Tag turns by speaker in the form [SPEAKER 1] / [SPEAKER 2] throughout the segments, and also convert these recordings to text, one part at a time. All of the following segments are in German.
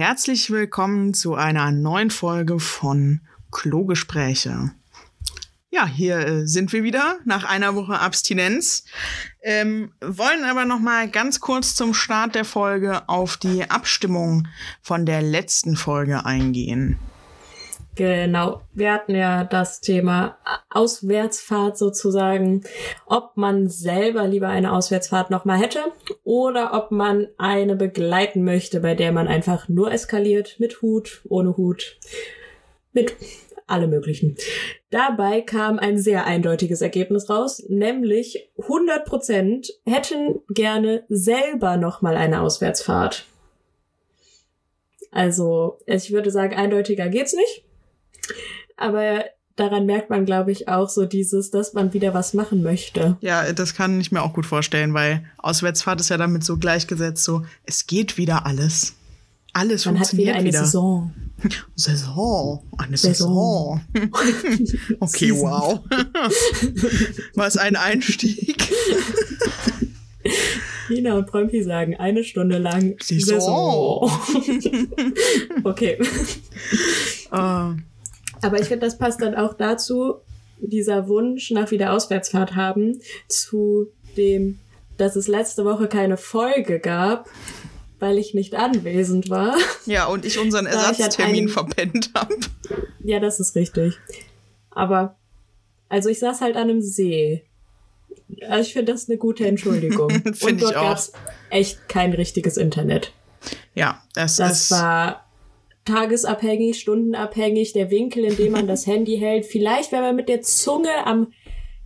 [SPEAKER 1] Herzlich willkommen zu einer neuen Folge von Klogespräche. Ja, hier äh, sind wir wieder nach einer Woche Abstinenz. Ähm, wollen aber noch mal ganz kurz zum Start der Folge auf die Abstimmung von der letzten Folge eingehen.
[SPEAKER 2] Genau. Wir hatten ja das Thema Auswärtsfahrt sozusagen, ob man selber lieber eine Auswärtsfahrt nochmal hätte oder ob man eine begleiten möchte, bei der man einfach nur eskaliert mit Hut, ohne Hut, mit alle möglichen. Dabei kam ein sehr eindeutiges Ergebnis raus, nämlich 100 Prozent hätten gerne selber nochmal eine Auswärtsfahrt. Also, ich würde sagen, eindeutiger geht's nicht. Aber daran merkt man, glaube ich, auch so dieses, dass man wieder was machen möchte.
[SPEAKER 1] Ja, das kann ich mir auch gut vorstellen, weil Auswärtsfahrt ist ja damit so gleichgesetzt, so es geht wieder alles. Alles man funktioniert hat wieder. Eine wieder. Saison. Saison. Eine Saison. Saison. okay, wow. Was ein Einstieg.
[SPEAKER 2] Nina und Prömpi sagen eine Stunde lang Saison. Saison. okay. Uh. Aber ich finde, das passt dann auch dazu, dieser Wunsch nach wieder Auswärtsfahrt haben, zu dem, dass es letzte Woche keine Folge gab, weil ich nicht anwesend war.
[SPEAKER 1] Ja, und ich unseren Ersatztermin ich halt verpennt habe.
[SPEAKER 2] Ja, das ist richtig. Aber, also ich saß halt an einem See. Also ich finde das eine gute Entschuldigung. und dort gab es echt kein richtiges Internet.
[SPEAKER 1] Ja, das,
[SPEAKER 2] das ist. Das war tagesabhängig, stundenabhängig, der Winkel, in dem man das Handy hält. Vielleicht, wenn man mit der Zunge am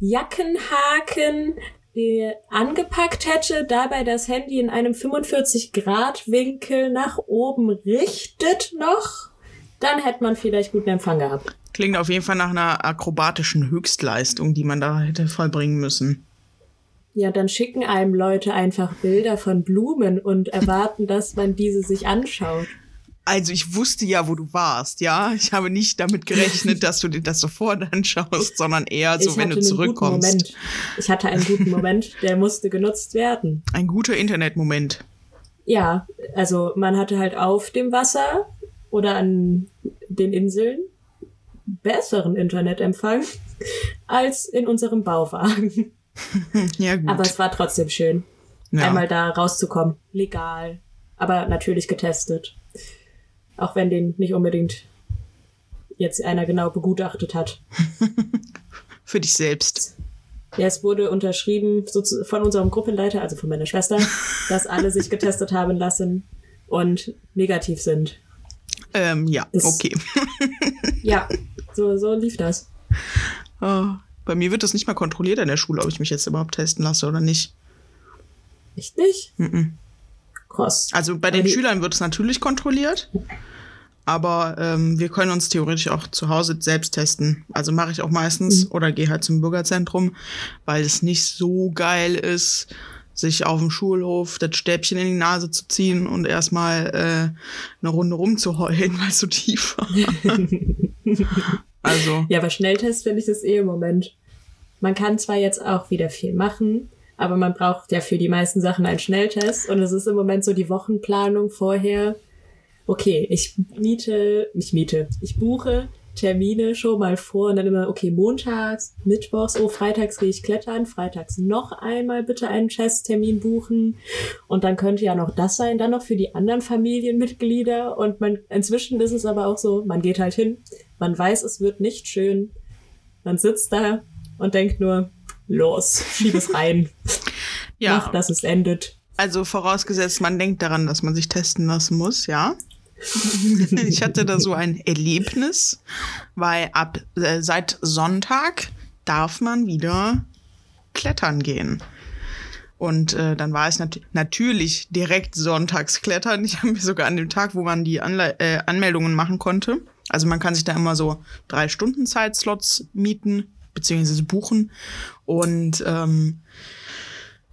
[SPEAKER 2] Jackenhaken äh, angepackt hätte, dabei das Handy in einem 45-Grad-Winkel nach oben richtet noch, dann hätte man vielleicht guten Empfang gehabt.
[SPEAKER 1] Klingt auf jeden Fall nach einer akrobatischen Höchstleistung, die man da hätte vollbringen müssen.
[SPEAKER 2] Ja, dann schicken einem Leute einfach Bilder von Blumen und erwarten, dass man diese sich anschaut.
[SPEAKER 1] Also ich wusste ja, wo du warst, ja. Ich habe nicht damit gerechnet, dass du dir das sofort anschaust, sondern eher so, wenn du zurückkommst.
[SPEAKER 2] Ich hatte einen guten Moment, der musste genutzt werden.
[SPEAKER 1] Ein guter Internetmoment.
[SPEAKER 2] Ja, also man hatte halt auf dem Wasser oder an den Inseln besseren Internetempfang als in unserem Bauwagen. ja, gut. Aber es war trotzdem schön, ja. einmal da rauszukommen. Legal, aber natürlich getestet. Auch wenn den nicht unbedingt jetzt einer genau begutachtet hat.
[SPEAKER 1] Für dich selbst.
[SPEAKER 2] Ja, es wurde unterschrieben von unserem Gruppenleiter, also von meiner Schwester, dass alle sich getestet haben lassen und negativ sind.
[SPEAKER 1] Ähm, ja, das, okay.
[SPEAKER 2] ja, so, so lief das.
[SPEAKER 1] Oh, bei mir wird das nicht mal kontrolliert in der Schule, ob ich mich jetzt überhaupt testen lasse oder nicht.
[SPEAKER 2] Echt nicht?
[SPEAKER 1] Mm, -mm. Krass. Also bei den Schülern wird es natürlich kontrolliert. Aber ähm, wir können uns theoretisch auch zu Hause selbst testen. Also mache ich auch meistens mhm. oder gehe halt zum Bürgerzentrum, weil es nicht so geil ist, sich auf dem Schulhof das Stäbchen in die Nase zu ziehen und erstmal äh, eine Runde rumzuheulen, weil es so tief war.
[SPEAKER 2] also. Ja, aber Schnelltest finde ich das eh im Moment. Man kann zwar jetzt auch wieder viel machen, aber man braucht ja für die meisten Sachen einen Schnelltest. Und es ist im Moment so die Wochenplanung vorher. Okay, ich miete, ich miete, ich buche Termine schon mal vor und dann immer, okay, montags, mittwochs, oh, freitags gehe ich klettern, freitags noch einmal bitte einen Testtermin buchen. Und dann könnte ja noch das sein, dann noch für die anderen Familienmitglieder. Und man, inzwischen ist es aber auch so, man geht halt hin, man weiß, es wird nicht schön, man sitzt da und denkt nur, los, schieb es rein. ja. Mach, dass es endet.
[SPEAKER 1] Also vorausgesetzt, man denkt daran, dass man sich testen lassen muss, ja. ich hatte da so ein Erlebnis, weil ab äh, seit Sonntag darf man wieder klettern gehen. Und äh, dann war es nat natürlich direkt sonntags klettern. Ich habe mir sogar an dem Tag, wo man die Anle äh, Anmeldungen machen konnte, also man kann sich da immer so drei Stunden Zeitslots mieten beziehungsweise buchen. Und ähm,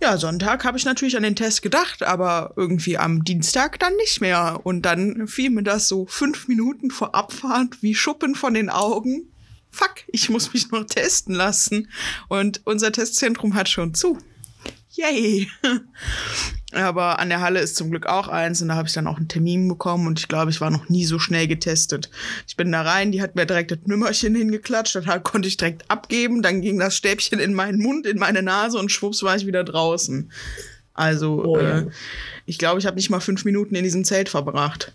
[SPEAKER 1] ja, Sonntag habe ich natürlich an den Test gedacht, aber irgendwie am Dienstag dann nicht mehr. Und dann fiel mir das so fünf Minuten vor Abfahrt wie Schuppen von den Augen. Fuck, ich muss mich noch testen lassen. Und unser Testzentrum hat schon zu. Yay. Aber an der Halle ist zum Glück auch eins und da habe ich dann auch einen Termin bekommen und ich glaube, ich war noch nie so schnell getestet. Ich bin da rein, die hat mir direkt das Nümmerchen hingeklatscht, dann konnte ich direkt abgeben, dann ging das Stäbchen in meinen Mund, in meine Nase und schwupps war ich wieder draußen. Also
[SPEAKER 2] Oh, ja.
[SPEAKER 1] äh, ich glaube, ich habe nicht mal fünf Minuten in diesem Zelt verbracht.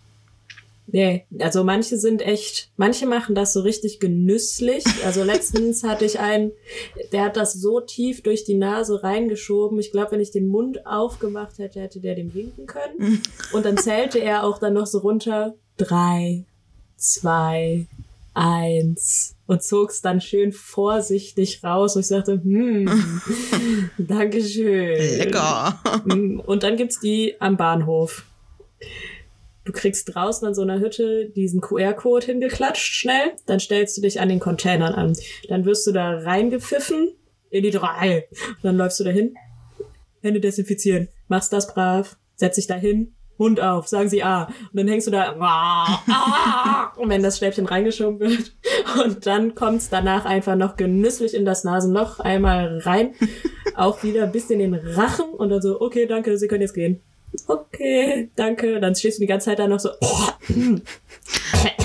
[SPEAKER 2] Nee, also manche sind echt, manche machen das so richtig genüsslich. Also letztens hatte ich einen, der hat das so tief durch die Nase reingeschoben. Ich glaube, wenn ich den Mund aufgemacht hätte, hätte der dem winken können. Und dann zählte er auch dann noch so runter. Drei, zwei, eins. Und zog es dann schön vorsichtig raus. Und ich sagte, hm, Dankeschön.
[SPEAKER 1] Lecker.
[SPEAKER 2] Und dann gibt's die am Bahnhof. Du kriegst draußen an so einer Hütte diesen QR-Code hingeklatscht schnell, dann stellst du dich an den Containern an. Dann wirst du da reingepfiffen in die drei. Und dann läufst du dahin, Hände desinfizieren, machst das brav, setz dich da hin, Mund auf, sagen sie A. Und dann hängst du da, ah, ah, und wenn das Stäbchen reingeschoben wird. Und dann kommt's danach einfach noch genüsslich in das Nasenloch, einmal rein, auch wieder bis in den Rachen und dann so, okay, danke, Sie können jetzt gehen. Okay, danke. Dann stehst du die ganze Zeit da noch so.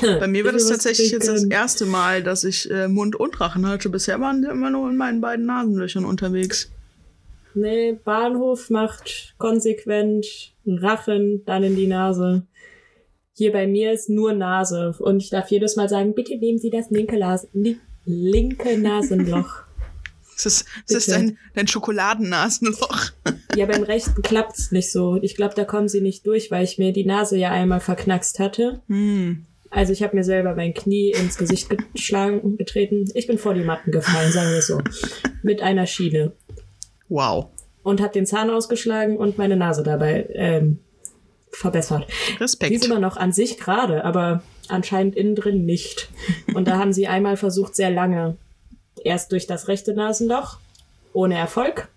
[SPEAKER 1] Bei mir war das tatsächlich jetzt das erste Mal, dass ich äh, Mund und Rachen hatte. Bisher waren die immer nur in meinen beiden Nasenlöchern unterwegs.
[SPEAKER 2] Nee, Bahnhof macht konsequent Rachen, dann in die Nase. Hier bei mir ist nur Nase. Und ich darf jedes Mal sagen, bitte nehmen Sie das linke, Las li linke Nasenloch.
[SPEAKER 1] Es ist, es ist dein, dein Schokoladennasenloch.
[SPEAKER 2] ja, beim rechten klappt's nicht so. Ich glaube, da kommen sie nicht durch, weil ich mir die Nase ja einmal verknackst hatte.
[SPEAKER 1] Hm.
[SPEAKER 2] Also ich habe mir selber mein Knie ins Gesicht geschlagen, getreten. Ich bin vor die Matten gefallen, sagen wir so. Mit einer Schiene.
[SPEAKER 1] Wow.
[SPEAKER 2] Und habe den Zahn ausgeschlagen und meine Nase dabei ähm, verbessert. Die ist
[SPEAKER 1] Respekt.
[SPEAKER 2] immer noch an sich gerade, aber anscheinend innen drin nicht. Und da haben sie einmal versucht, sehr lange. Erst durch das rechte Nasenloch, ohne Erfolg.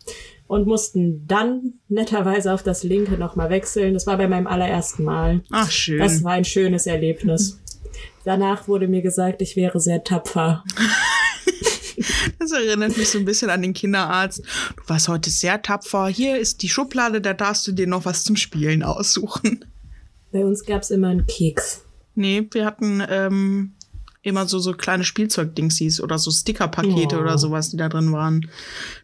[SPEAKER 2] Und mussten dann netterweise auf das linke nochmal wechseln. Das war bei meinem allerersten Mal.
[SPEAKER 1] Ach, schön.
[SPEAKER 2] Das war ein schönes Erlebnis. Danach wurde mir gesagt, ich wäre sehr tapfer.
[SPEAKER 1] Das erinnert mich so ein bisschen an den Kinderarzt. Du warst heute sehr tapfer. Hier ist die Schublade, da darfst du dir noch was zum Spielen aussuchen.
[SPEAKER 2] Bei uns gab's immer einen Keks.
[SPEAKER 1] Nee, wir hatten ähm, immer so, so kleine Spielzeugdingsies oder so Stickerpakete
[SPEAKER 2] Oh.
[SPEAKER 1] oder sowas, die da drin waren.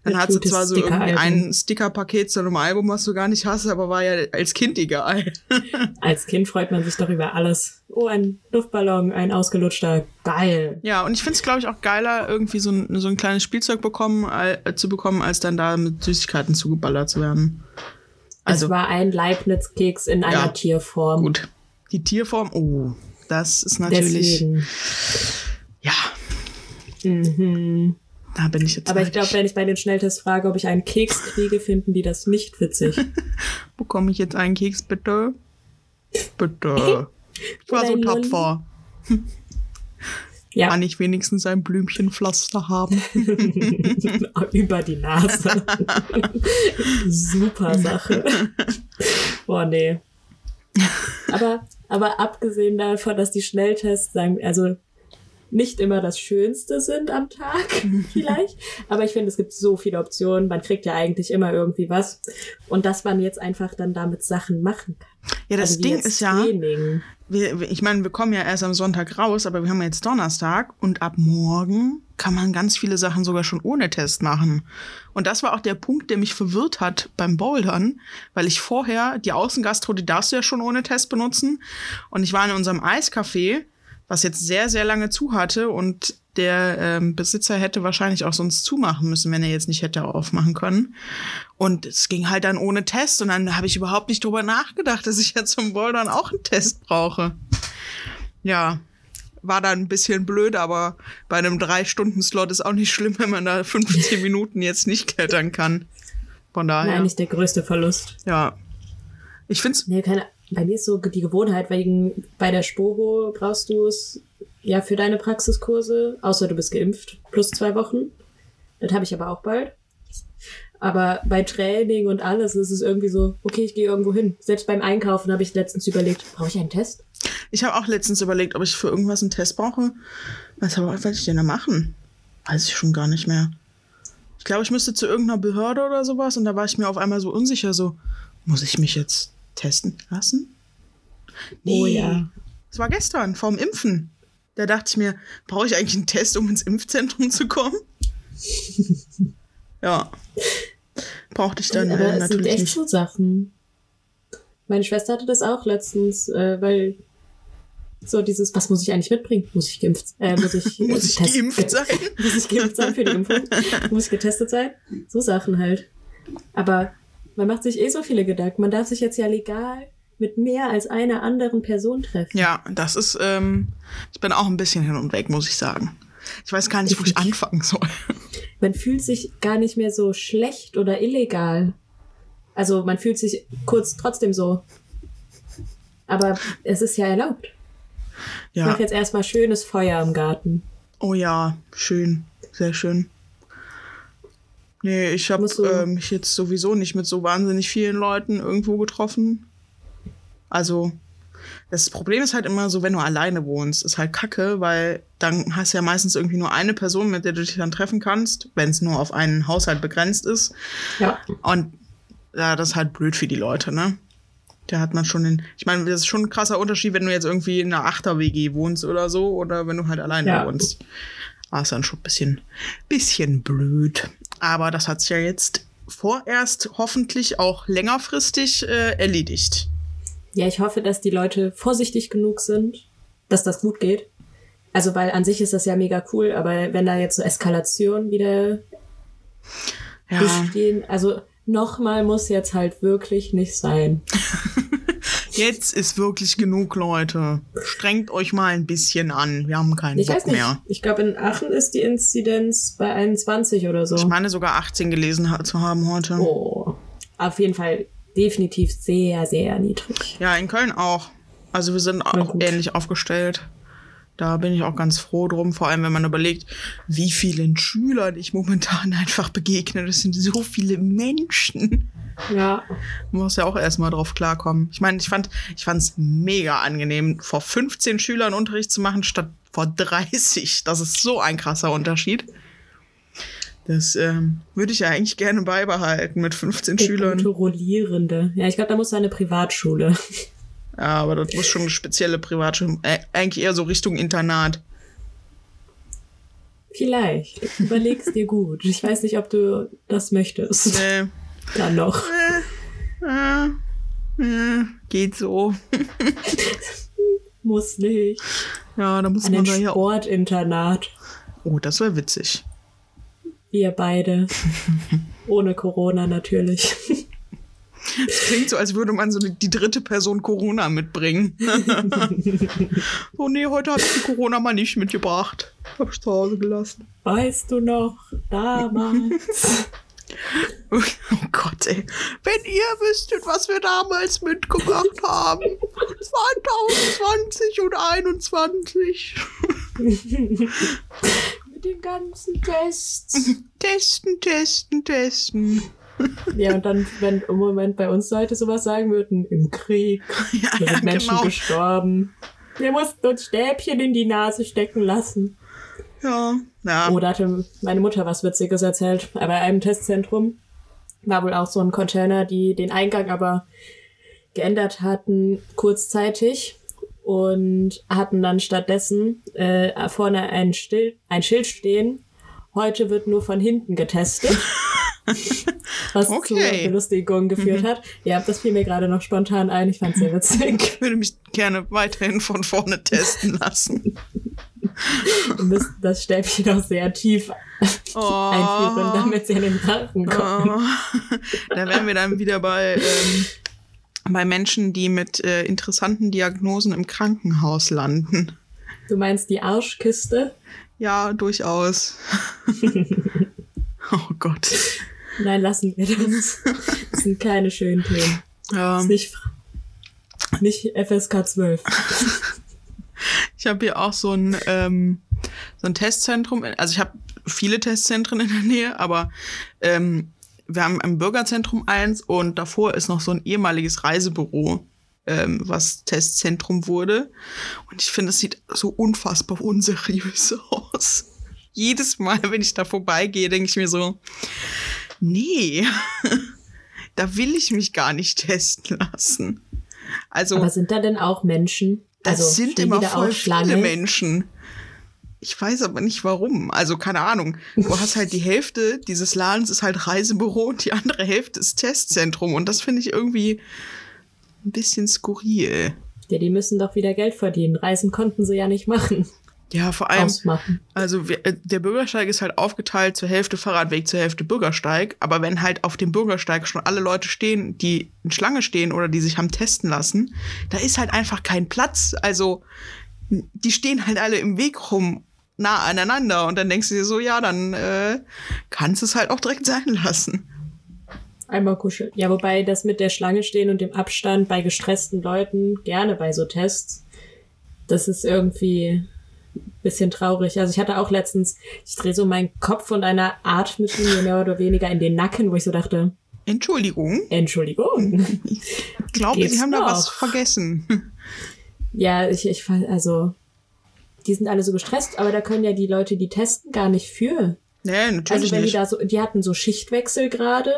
[SPEAKER 1] Dann hat sie zwar so irgendwie ein Stickerpaket zu einem Album, was du gar nicht hast, aber war ja als Kind egal.
[SPEAKER 2] Als Kind freut man sich doch über alles. Oh, ein Luftballon, ein ausgelutschter. Geil.
[SPEAKER 1] Ja, und ich finde es, glaube ich, auch geiler, irgendwie so ein, so ein kleines Spielzeug bekommen, äh, zu bekommen, als dann da mit Süßigkeiten zugeballert zu werden. Also,
[SPEAKER 2] es war ein Leibniz-Keks in einer
[SPEAKER 1] Ja.
[SPEAKER 2] Tierform.
[SPEAKER 1] gut. Die Tierform, oh, das ist natürlich,
[SPEAKER 2] Deswegen.
[SPEAKER 1] ja,
[SPEAKER 2] Mhm.
[SPEAKER 1] da bin ich jetzt
[SPEAKER 2] Aber ich glaube, wenn ich bei den Schnelltests frage, ob ich einen Keks kriege, finden die das nicht witzig.
[SPEAKER 1] Bekomme ich jetzt einen Keks, bitte? Bitte. Ich war so tapfer.
[SPEAKER 2] Ja,
[SPEAKER 1] Kann ich wenigstens ein Blümchenpflaster haben?
[SPEAKER 2] über die Nase. Super Sache. Boah, nee. Aber, aber abgesehen davon, dass die Schnelltests sagen, also nicht immer das Schönste sind am Tag, vielleicht. Aber ich finde, es gibt so viele Optionen. Man kriegt ja eigentlich immer irgendwie was. Und dass man jetzt einfach dann damit Sachen machen kann.
[SPEAKER 1] Ja, das
[SPEAKER 2] also
[SPEAKER 1] Ding ist ja,
[SPEAKER 2] Training.
[SPEAKER 1] wir- ich meine, wir kommen ja erst am Sonntag raus, aber wir haben jetzt Donnerstag und ab morgen kann man ganz viele Sachen sogar schon ohne Test machen. Und das war auch der Punkt, der mich verwirrt hat beim Bouldern, weil ich vorher, die Außengastro, die darfst du ja schon ohne Test benutzen. Und ich war in unserem Eiscafé, was jetzt sehr, sehr lange zu hatte und der ähm, Besitzer hätte wahrscheinlich auch sonst zumachen müssen, wenn er jetzt nicht hätte aufmachen können. Und es ging halt dann ohne Test und dann habe ich überhaupt nicht drüber nachgedacht, dass ich ja zum Bouldern auch einen Test brauche. Ja, war dann ein bisschen blöd, aber bei einem Drei-Stunden-Slot ist auch nicht schlimm, wenn man da 15 Minuten jetzt nicht klettern kann. Von daher,
[SPEAKER 2] nicht der größte Verlust.
[SPEAKER 1] ja. Ich find's,
[SPEAKER 2] Nee, keine, bei mir ist so die Gewohnheit, wegen bei der Spoho brauchst du es ja für deine Praxiskurse, außer du bist geimpft, plus zwei Wochen. Das habe ich aber auch bald. Aber bei Training und alles ist es irgendwie so, okay, ich gehe irgendwo hin. Selbst beim Einkaufen habe ich letztens überlegt, brauche ich einen Test?
[SPEAKER 1] ich habe auch letztens überlegt, ob ich für irgendwas einen Test brauche. Was werde ich denn da machen? Weiß ich schon gar nicht mehr. Ich glaube, ich müsste zu irgendeiner Behörde oder sowas und da war ich mir auf einmal so unsicher, so, muss ich mich jetzt testen lassen?
[SPEAKER 2] Oh ja.
[SPEAKER 1] Das war gestern, vorm Impfen. Da dachte ich mir, brauche ich eigentlich einen Test, um ins Impfzentrum zu kommen? ja. Brauchte ich dann
[SPEAKER 2] Aber
[SPEAKER 1] äh,
[SPEAKER 2] es sind
[SPEAKER 1] natürlich
[SPEAKER 2] echt
[SPEAKER 1] nicht.
[SPEAKER 2] so Sachen. Meine Schwester hatte das auch letztens, äh, weil so dieses, was muss ich eigentlich mitbringen? Muss ich geimpft, äh, muss ich, äh,
[SPEAKER 1] Muss ich geimpft sein?
[SPEAKER 2] muss ich geimpft sein für die Impfung? muss ich getestet sein? So Sachen halt. Aber man macht sich eh so viele Gedanken. Man darf sich jetzt ja legal mit mehr als einer anderen Person treffen.
[SPEAKER 1] Ja, das ist, ähm, ich bin auch ein bisschen hin und weg, muss ich sagen. Ich weiß gar nicht, wo ich anfangen soll.
[SPEAKER 2] Man fühlt sich gar nicht mehr so schlecht oder illegal. Also man fühlt sich kurz trotzdem so. Aber es ist ja erlaubt. Ich
[SPEAKER 1] Ja.
[SPEAKER 2] mache jetzt erstmal schönes Feuer im Garten.
[SPEAKER 1] Oh ja, schön. Sehr schön. Nee, ich habe äh, mich jetzt sowieso nicht mit so wahnsinnig vielen Leuten irgendwo getroffen. Also, das Problem ist halt immer so, wenn du alleine wohnst, ist halt kacke, weil dann hast du ja meistens irgendwie nur eine Person, mit der du dich dann treffen kannst, wenn es nur auf einen Haushalt begrenzt ist.
[SPEAKER 2] Ja.
[SPEAKER 1] Und ja, das ist halt blöd für die Leute, ne? Da hat man schon den. Ich meine, das ist schon ein krasser Unterschied, wenn du jetzt irgendwie in einer Achter-WG wohnst oder so, oder wenn du halt alleine
[SPEAKER 2] Ja.
[SPEAKER 1] wohnst. War es dann schon ein bisschen, bisschen blöd. Aber das hat sich ja jetzt vorerst hoffentlich auch längerfristig äh, erledigt.
[SPEAKER 2] Ja, ich hoffe, dass die Leute vorsichtig genug sind, dass das gut geht. Also, weil an sich ist das ja mega cool, aber wenn da jetzt so Eskalationen wieder
[SPEAKER 1] Ja,
[SPEAKER 2] bestehen, also nochmal muss jetzt halt wirklich nicht sein.
[SPEAKER 1] jetzt ist wirklich genug, Leute. Strengt euch mal ein bisschen an. Wir haben keinen
[SPEAKER 2] Ich
[SPEAKER 1] Bock mehr.
[SPEAKER 2] Ich glaube, in Aachen ist die Inzidenz bei 21 oder so.
[SPEAKER 1] Ich meine sogar 18 gelesen zu haben heute.
[SPEAKER 2] oh. Auf jeden Fall definitiv sehr, sehr niedrig.
[SPEAKER 1] Ja, in Köln auch. Also wir sind auch ähnlich aufgestellt. Da bin ich auch ganz froh drum, vor allem wenn man überlegt, wie vielen Schülern ich momentan einfach begegne. Das sind so viele Menschen.
[SPEAKER 2] Ja.
[SPEAKER 1] Man muss ja auch erstmal drauf klarkommen. Ich meine, ich fand ich fand's mega angenehm, vor 15 Schülern Unterricht zu machen, statt vor 30. Das ist so ein krasser Unterschied. Das ähm, würde ich ja eigentlich gerne beibehalten mit 15
[SPEAKER 2] Der
[SPEAKER 1] Schülern.
[SPEAKER 2] gute Rollierende. Ja, ich glaube, da muss eine Privatschule.
[SPEAKER 1] Ja, aber das muss schon eine spezielle Privatschule, äh, eigentlich eher so Richtung Internat.
[SPEAKER 2] Vielleicht. Überleg's dir gut. Ich weiß nicht, ob du das möchtest.
[SPEAKER 1] Nee.
[SPEAKER 2] Dann noch.
[SPEAKER 1] Äh, äh, geht so.
[SPEAKER 2] Muss nicht.
[SPEAKER 1] Ja, da muss
[SPEAKER 2] An
[SPEAKER 1] man da ja.
[SPEAKER 2] Sportinternat.
[SPEAKER 1] Oh, das wäre witzig.
[SPEAKER 2] Wir beide. Ohne Corona natürlich.
[SPEAKER 1] Das klingt so, als würde man so die, die dritte Person Corona mitbringen. oh nee, heute habe ich die Corona mal nicht mitgebracht. Hab ich zu Hause gelassen.
[SPEAKER 2] Weißt du noch, damals.
[SPEAKER 1] Oh Gott, ey. Wenn ihr wüsstet, was wir damals mitgemacht haben. 2020 und 21.
[SPEAKER 2] Mit den ganzen Tests.
[SPEAKER 1] Testen, testen, testen.
[SPEAKER 2] Ja, und dann, wenn im Moment bei uns Leute sowas sagen würden, im Krieg,
[SPEAKER 1] Ja,
[SPEAKER 2] da
[SPEAKER 1] ja
[SPEAKER 2] sind Menschen
[SPEAKER 1] genau.
[SPEAKER 2] gestorben. Wir mussten uns Stäbchen in die Nase stecken lassen.
[SPEAKER 1] Ja. ja.
[SPEAKER 2] Da hatte meine Mutter was Witziges erzählt. Bei einem Testzentrum war wohl auch so ein Container, die den Eingang aber geändert hatten kurzzeitig und hatten dann stattdessen äh, vorne ein, Still ein Schild stehen. Heute wird nur von hinten getestet. Was
[SPEAKER 1] Okay.
[SPEAKER 2] zur Belustigung geführt hat. Ja, das fiel mir gerade noch spontan ein. Ich fand sehr witzig.
[SPEAKER 1] Ich würde mich gerne weiterhin von vorne testen lassen.
[SPEAKER 2] Müssen das Stäbchen auch sehr tief
[SPEAKER 1] Oh.
[SPEAKER 2] einführen, damit sie an den Haken kommen.
[SPEAKER 1] Oh. Da wären wir dann wieder bei, ähm, bei Menschen, die mit äh, interessanten Diagnosen im Krankenhaus landen.
[SPEAKER 2] Du meinst die Arschkiste?
[SPEAKER 1] Ja, durchaus. oh Gott.
[SPEAKER 2] Nein, lassen wir das. Das sind keine schönen Themen. Das
[SPEAKER 1] Ja,
[SPEAKER 2] ist nicht, nicht FSK 12.
[SPEAKER 1] ich habe hier auch so ein, ähm, so ein Testzentrum. Also ich habe viele Testzentren in der Nähe, aber ähm, wir haben im Bürgerzentrum eins und davor ist noch so ein ehemaliges Reisebüro, ähm, was Testzentrum wurde. Und ich finde, es sieht so unfassbar unseriös aus. Jedes Mal, wenn ich da vorbeigehe, denke ich mir so, nee, da will ich mich gar nicht testen lassen. Also,
[SPEAKER 2] Aber sind da denn auch Menschen?
[SPEAKER 1] das
[SPEAKER 2] also,
[SPEAKER 1] sind immer voll viele Menschen. Ich weiß aber nicht warum. Also keine Ahnung. Du hast halt die Hälfte dieses Ladens ist halt Reisebüro und die andere Hälfte ist Testzentrum. Und das finde ich irgendwie ein bisschen skurril.
[SPEAKER 2] Ja, die müssen doch wieder Geld verdienen. Reisen konnten sie ja nicht machen.
[SPEAKER 1] Ja, vor allem,
[SPEAKER 2] Ausmachen.
[SPEAKER 1] also wir, äh, der Bürgersteig ist halt aufgeteilt zur Hälfte Fahrradweg, zur Hälfte Bürgersteig. Aber wenn halt auf dem Bürgersteig schon alle Leute stehen, die in Schlange stehen oder die sich haben testen lassen, da ist halt einfach kein Platz. Also die stehen halt alle im Weg rum nah aneinander und dann denkst du dir so, ja, dann äh, kannst du es halt auch direkt sein lassen.
[SPEAKER 2] Einmal kuscheln. Ja, wobei das mit der Schlange stehen und dem Abstand bei gestressten Leuten, gerne bei so Tests, das ist irgendwie bisschen traurig. Also ich hatte auch letztens, ich drehe so meinen Kopf und eine atmet mir mehr oder weniger in den Nacken, wo ich so dachte,
[SPEAKER 1] Entschuldigung,
[SPEAKER 2] Entschuldigung.
[SPEAKER 1] ich glaube, sie haben da
[SPEAKER 2] noch?
[SPEAKER 1] was vergessen.
[SPEAKER 2] Ja, ich, ich also, die sind alle so gestresst, aber da können ja die Leute, die testen, gar nicht für.
[SPEAKER 1] nee, natürlich
[SPEAKER 2] Also wenn die
[SPEAKER 1] nicht.
[SPEAKER 2] da so, die hatten so Schichtwechsel gerade,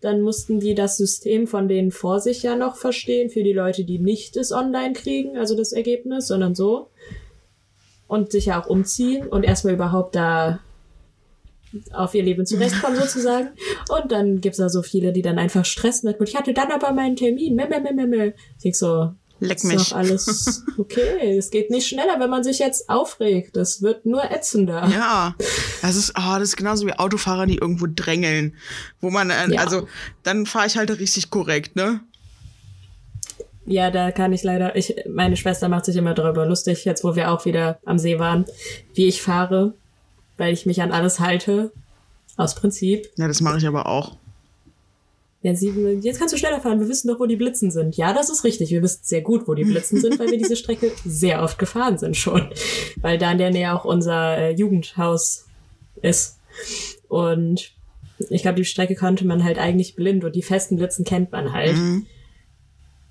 [SPEAKER 2] dann mussten die das System von denen vor sich ja noch verstehen, für die Leute, die nicht das online kriegen, also das Ergebnis, sondern so. Und sich ja auch umziehen und erstmal überhaupt da auf ihr Leben zurechtkommen sozusagen. Und dann gibt's da so viele, die dann einfach stressen. Und ich hatte dann aber meinen Termin. Meh, meh, meh, meh, meh. Ich denk so,
[SPEAKER 1] Leck
[SPEAKER 2] ist
[SPEAKER 1] mich.
[SPEAKER 2] doch alles okay. Es geht nicht schneller, wenn man sich jetzt aufregt. Das wird nur ätzender.
[SPEAKER 1] Ja, das ist, oh, das ist genauso wie Autofahrer, die irgendwo drängeln. Wo man, äh,
[SPEAKER 2] Ja.
[SPEAKER 1] also, dann fahre ich halt richtig korrekt, ne?
[SPEAKER 2] Ja, da kann ich leider, ich, meine Schwester macht sich immer darüber lustig, jetzt wo wir auch wieder am See waren, wie ich fahre, weil ich mich an alles halte. Aus Prinzip.
[SPEAKER 1] Ja, das mache ich aber auch.
[SPEAKER 2] Ja, sie, jetzt kannst du schneller fahren, wir wissen doch, wo die Blitzen sind. Ja, das ist richtig, wir wissen sehr gut, wo die Blitzen sind, weil wir diese Strecke sehr oft gefahren sind schon. Weil da in der Nähe auch unser äh, Jugendhaus ist. Und ich glaube, die Strecke konnte man halt eigentlich blind und die festen Blitzen kennt man halt.
[SPEAKER 1] Mhm.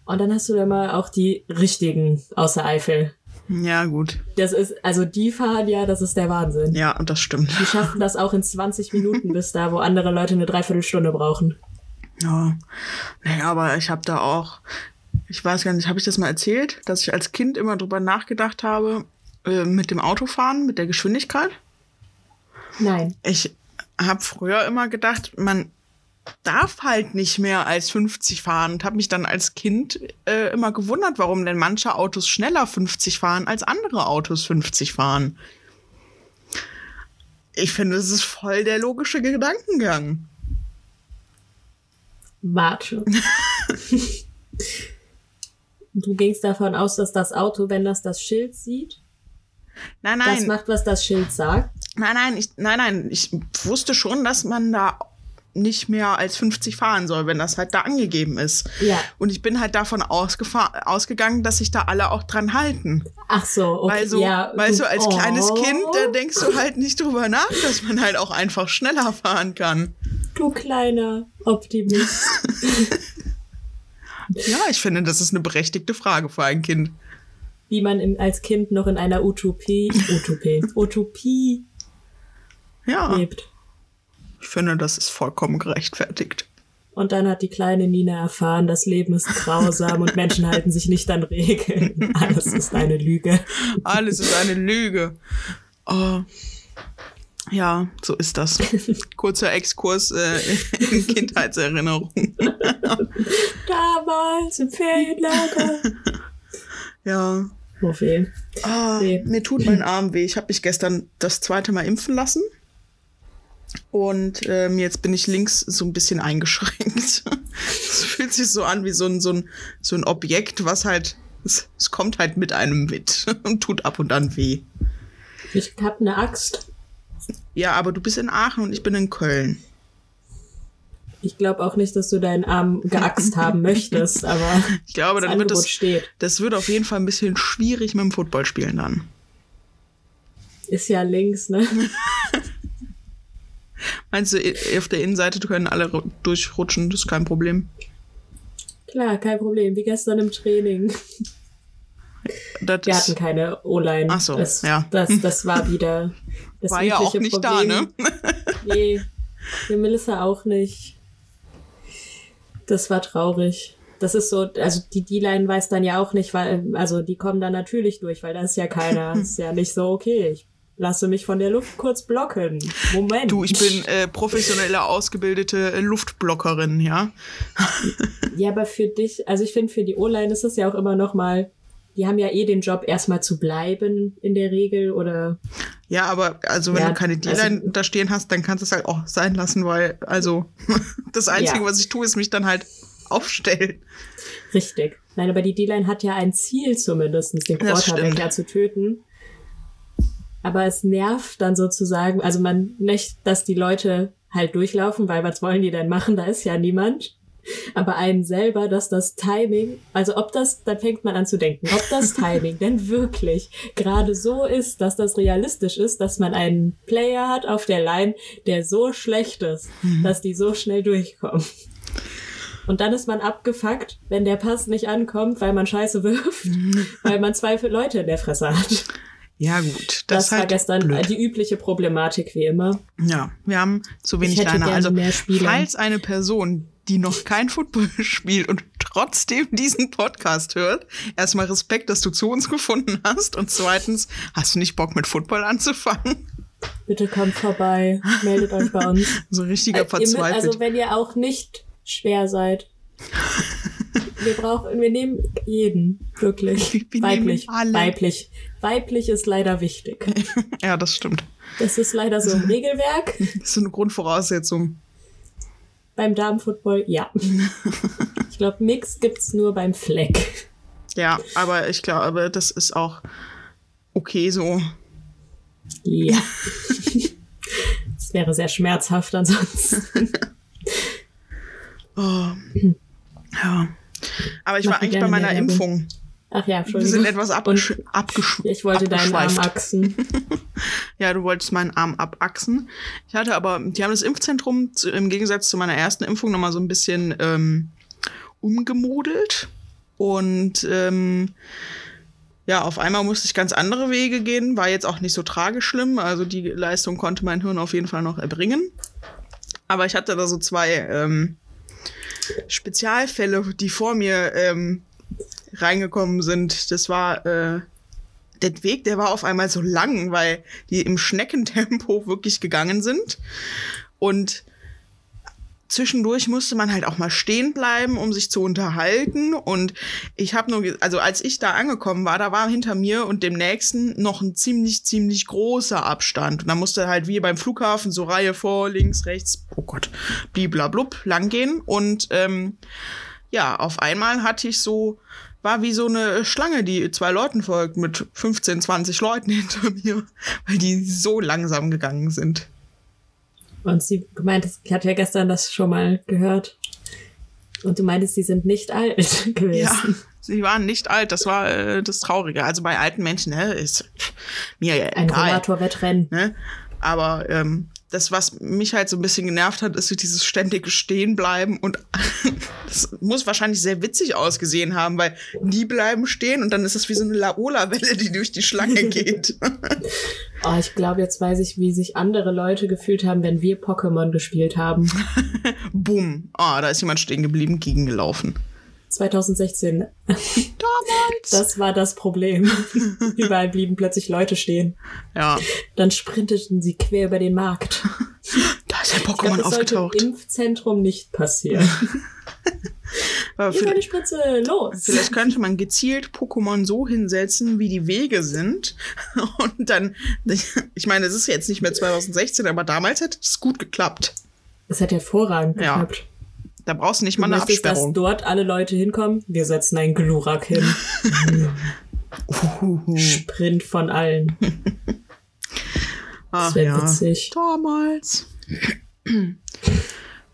[SPEAKER 2] Und dann hast du da mal auch die richtigen außer Eifel.
[SPEAKER 1] Ja, gut.
[SPEAKER 2] Das ist, also die fahren ja, das ist der Wahnsinn.
[SPEAKER 1] Ja, und das stimmt.
[SPEAKER 2] Die schaffen das auch in 20 Minuten bis da, wo andere Leute eine Dreiviertelstunde brauchen.
[SPEAKER 1] Ja. Naja, aber ich habe da auch, ich weiß gar nicht, habe ich das mal erzählt, dass ich als Kind immer drüber nachgedacht habe, äh, mit dem Autofahren, mit der Geschwindigkeit?
[SPEAKER 2] Nein.
[SPEAKER 1] Ich habe früher immer gedacht, man darf halt nicht mehr als 50 fahren und habe mich dann als Kind äh, immer gewundert, warum denn manche Autos schneller 50 fahren als andere Autos 50 fahren. Ich finde, das ist voll der logische Gedankengang.
[SPEAKER 2] Warte. du gingst davon aus, dass das Auto, wenn das das Schild sieht,
[SPEAKER 1] Nein,
[SPEAKER 2] das
[SPEAKER 1] nein,
[SPEAKER 2] macht, was das Schild sagt.
[SPEAKER 1] nein, nein, ich, nein, nein, ich wusste schon, dass man da nicht mehr als 50 fahren soll, wenn das halt da angegeben ist.
[SPEAKER 2] Ja.
[SPEAKER 1] Und ich bin halt davon ausgegangen, dass sich da alle auch dran halten.
[SPEAKER 2] Ach so, okay.
[SPEAKER 1] Weil so,
[SPEAKER 2] ja,
[SPEAKER 1] weil so als
[SPEAKER 2] oh.
[SPEAKER 1] kleines Kind, da denkst du halt nicht drüber nach, dass man halt auch einfach schneller fahren kann.
[SPEAKER 2] Du kleiner Optimist.
[SPEAKER 1] Ja, ich finde, das ist eine berechtigte Frage für ein Kind.
[SPEAKER 2] Wie man im, als Kind noch in einer Utopie, Utopie, Utopie
[SPEAKER 1] Ja,
[SPEAKER 2] lebt.
[SPEAKER 1] Ich finde, das ist vollkommen gerechtfertigt.
[SPEAKER 2] Und dann hat die kleine Nina erfahren, das Leben ist grausam und Menschen halten sich nicht an Regeln. Alles ist eine Lüge.
[SPEAKER 1] Alles ist eine Lüge. Oh. Ja, so ist das. Kurzer Exkurs äh, in Kindheitserinnerung.
[SPEAKER 2] Damals im Ferienlager.
[SPEAKER 1] Ja.
[SPEAKER 2] Oh weh.
[SPEAKER 1] Ah,
[SPEAKER 2] Nee.
[SPEAKER 1] Mir tut mein Arm weh. Ich habe mich gestern das zweite Mal impfen lassen. Und ähm, jetzt bin ich links so ein bisschen eingeschränkt. Es fühlt sich so an wie so ein, so ein, so ein Objekt, was halt, es, es kommt halt mit einem mit und tut ab und an weh.
[SPEAKER 2] Ich hab eine Axt.
[SPEAKER 1] Ja, aber du bist in Aachen und ich bin in Köln.
[SPEAKER 2] Ich glaube auch nicht, dass du deinen Arm geaxt haben möchtest, aber
[SPEAKER 1] Ich glaube,
[SPEAKER 2] das
[SPEAKER 1] dann wird das,
[SPEAKER 2] steht.
[SPEAKER 1] das wird auf jeden Fall ein bisschen schwierig mit dem Footballspielen dann.
[SPEAKER 2] Ist ja links, ne?
[SPEAKER 1] Meinst du, auf der Innenseite können alle ru- durchrutschen, das ist kein Problem.
[SPEAKER 2] Klar, kein Problem. Wie gestern im Training.
[SPEAKER 1] Das
[SPEAKER 2] Wir hatten keine O-Line.
[SPEAKER 1] Ach so,
[SPEAKER 2] das,
[SPEAKER 1] ja.
[SPEAKER 2] Das, das war wieder das
[SPEAKER 1] War ja auch nicht da,
[SPEAKER 2] Problem.
[SPEAKER 1] ne?
[SPEAKER 2] Nee, die Melissa auch nicht. Das war traurig. Das ist so, also die D-Line weiß dann ja auch nicht, weil, also die kommen dann natürlich durch, weil da ist ja keiner. Das ist ja nicht so, okay, ich lasse mich von der Luft kurz blocken. Moment.
[SPEAKER 1] Du, ich bin äh, professionelle, ausgebildete Luftblockerin, ja.
[SPEAKER 2] ja, aber für dich, also ich finde, für die O-Line ist es ja auch immer noch mal, die haben ja eh den Job, erstmal zu bleiben in der Regel oder.
[SPEAKER 1] Ja, aber also wenn
[SPEAKER 2] Ja,
[SPEAKER 1] du keine D-Line
[SPEAKER 2] also-
[SPEAKER 1] da stehen hast, dann kannst du es halt auch sein lassen, weil, also, das Einzige,
[SPEAKER 2] Ja.
[SPEAKER 1] was ich tue, ist mich dann halt aufstellen.
[SPEAKER 2] Richtig. Nein, aber die D-Line hat ja ein Ziel zumindest, den Quarterback ja zu töten. Aber es nervt dann sozusagen, also man möchte, dass die Leute halt durchlaufen, weil was wollen die denn machen? Da ist ja niemand. Aber einen selber, dass das Timing, also ob das, dann fängt man an zu denken, ob das Timing denn wirklich gerade so ist, dass das realistisch ist, dass man einen Player hat auf der Line, der so schlecht ist, dass die so schnell durchkommen. Und dann ist man abgefuckt, wenn der Pass nicht ankommt, weil man Scheiße wirft, weil man zwei Leute in der Fresse hat.
[SPEAKER 1] Ja, gut. Das,
[SPEAKER 2] Das,
[SPEAKER 1] ist
[SPEAKER 2] war
[SPEAKER 1] halt
[SPEAKER 2] gestern
[SPEAKER 1] blöd.
[SPEAKER 2] die übliche Problematik, wie immer.
[SPEAKER 1] Ja, wir haben zu wenig Liner. Also, falls eine Person, die noch kein Football spielt und trotzdem diesen Podcast hört, erstmal Respekt, dass du zu uns gefunden hast. Und zweitens, hast du nicht Bock mit Football anzufangen?
[SPEAKER 2] Bitte kommt vorbei, meldet euch bei uns.
[SPEAKER 1] So richtiger
[SPEAKER 2] Äh,
[SPEAKER 1] verzweifelt.
[SPEAKER 2] Also wenn ihr auch nicht schwer seid. Wir brauchen, wir nehmen jeden, wirklich.
[SPEAKER 1] Wir
[SPEAKER 2] Weiblich.
[SPEAKER 1] alle.
[SPEAKER 2] Weiblich. Weiblich ist leider wichtig.
[SPEAKER 1] ja, das stimmt.
[SPEAKER 2] Das ist leider so im Regelwerk.
[SPEAKER 1] Das ist eine Grundvoraussetzung.
[SPEAKER 2] Beim Damenfootball, ja. Ich glaube, Mix gibt's nur beim Fleck.
[SPEAKER 1] Ja, aber ich glaube, das ist auch okay so.
[SPEAKER 2] Ja. Das wäre sehr schmerzhaft ansonsten.
[SPEAKER 1] Oh. Ja. Aber ich
[SPEAKER 2] Mach
[SPEAKER 1] war eigentlich bei meiner
[SPEAKER 2] mehr Werbung. Ach ja,
[SPEAKER 1] Wir
[SPEAKER 2] Entschuldigung.
[SPEAKER 1] sind etwas abgesch abgesch
[SPEAKER 2] ich wollte deinen Arm achsen.
[SPEAKER 1] Ja, du wolltest meinen Arm abachsen. Ich hatte aber, die haben das Impfzentrum zu, im Gegensatz zu meiner ersten Impfung nochmal so ein bisschen ähm, umgemodelt. Und ähm, ja, auf einmal musste ich ganz andere Wege gehen. War jetzt auch nicht so tragisch schlimm. Also die Leistung konnte mein Hirn auf jeden Fall noch erbringen. Aber ich hatte da so zwei ähm, Spezialfälle, die vor mir ähm, reingekommen sind. Das war äh, der Weg, der war auf einmal so lang, weil die im Schneckentempo wirklich gegangen sind. Und zwischendurch musste man halt auch mal stehen bleiben, um sich zu unterhalten. Und ich habe nur, also als ich da angekommen war, da war hinter mir und dem nächsten noch ein ziemlich, ziemlich großer Abstand. Und da musste halt wie beim Flughafen so Reihe vor, links, rechts, oh Gott, bliblablub, lang gehen. Und ähm, ja, auf einmal hatte ich so, war wie so eine Schlange, die zwei Leuten folgt, mit 15, 20 Leuten hinter mir, weil die so langsam gegangen sind.
[SPEAKER 2] Und sie gemeint, ich hatte ja gestern das schon mal gehört. Und du meintest, sie sind nicht alt
[SPEAKER 1] Ja,
[SPEAKER 2] gewesen.
[SPEAKER 1] sie waren nicht alt, das war äh, das Traurige. Also bei alten Menschen, ne, ist mir ja
[SPEAKER 2] Ein
[SPEAKER 1] egal.
[SPEAKER 2] Rollatorwettrennen.
[SPEAKER 1] Ne? Aber ähm, das, was mich halt so ein bisschen genervt hat, ist dieses ständige Stehenbleiben und das muss wahrscheinlich sehr witzig ausgesehen haben, weil die bleiben stehen und dann ist es wie so eine Laola-Welle, die durch die Schlange geht.
[SPEAKER 2] Oh, ich glaube, jetzt weiß ich, wie sich andere Leute gefühlt haben, wenn wir Pokémon gespielt haben.
[SPEAKER 1] Bumm. Ah, da ist jemand stehen geblieben, gegengelaufen.
[SPEAKER 2] 2016.
[SPEAKER 1] Damals.
[SPEAKER 2] Das war das Problem. Überall blieben plötzlich Leute stehen.
[SPEAKER 1] ja,
[SPEAKER 2] Dann sprinteten sie quer über den Markt.
[SPEAKER 1] da ist ein
[SPEAKER 2] Ich glaub,
[SPEAKER 1] Pokémon
[SPEAKER 2] das
[SPEAKER 1] aufgetaucht.
[SPEAKER 2] im Impfzentrum nicht passieren.
[SPEAKER 1] Aber vielleicht,
[SPEAKER 2] die Spritze, los!
[SPEAKER 1] vielleicht könnte man gezielt Pokémon so hinsetzen, wie die Wege sind. Und dann, ich meine, es ist jetzt nicht mehr 2016, aber damals hätte es gut geklappt.
[SPEAKER 2] Das hat hervorragend
[SPEAKER 1] Ja. Da brauchst du nicht
[SPEAKER 2] Du
[SPEAKER 1] mal eine
[SPEAKER 2] möchtest, dass
[SPEAKER 1] Absperrung.
[SPEAKER 2] dort alle Leute hinkommen? Wir setzen einen Glurak hin. Sprint von allen.
[SPEAKER 1] Ach,
[SPEAKER 2] Das wäre
[SPEAKER 1] ja.
[SPEAKER 2] witzig.
[SPEAKER 1] Damals.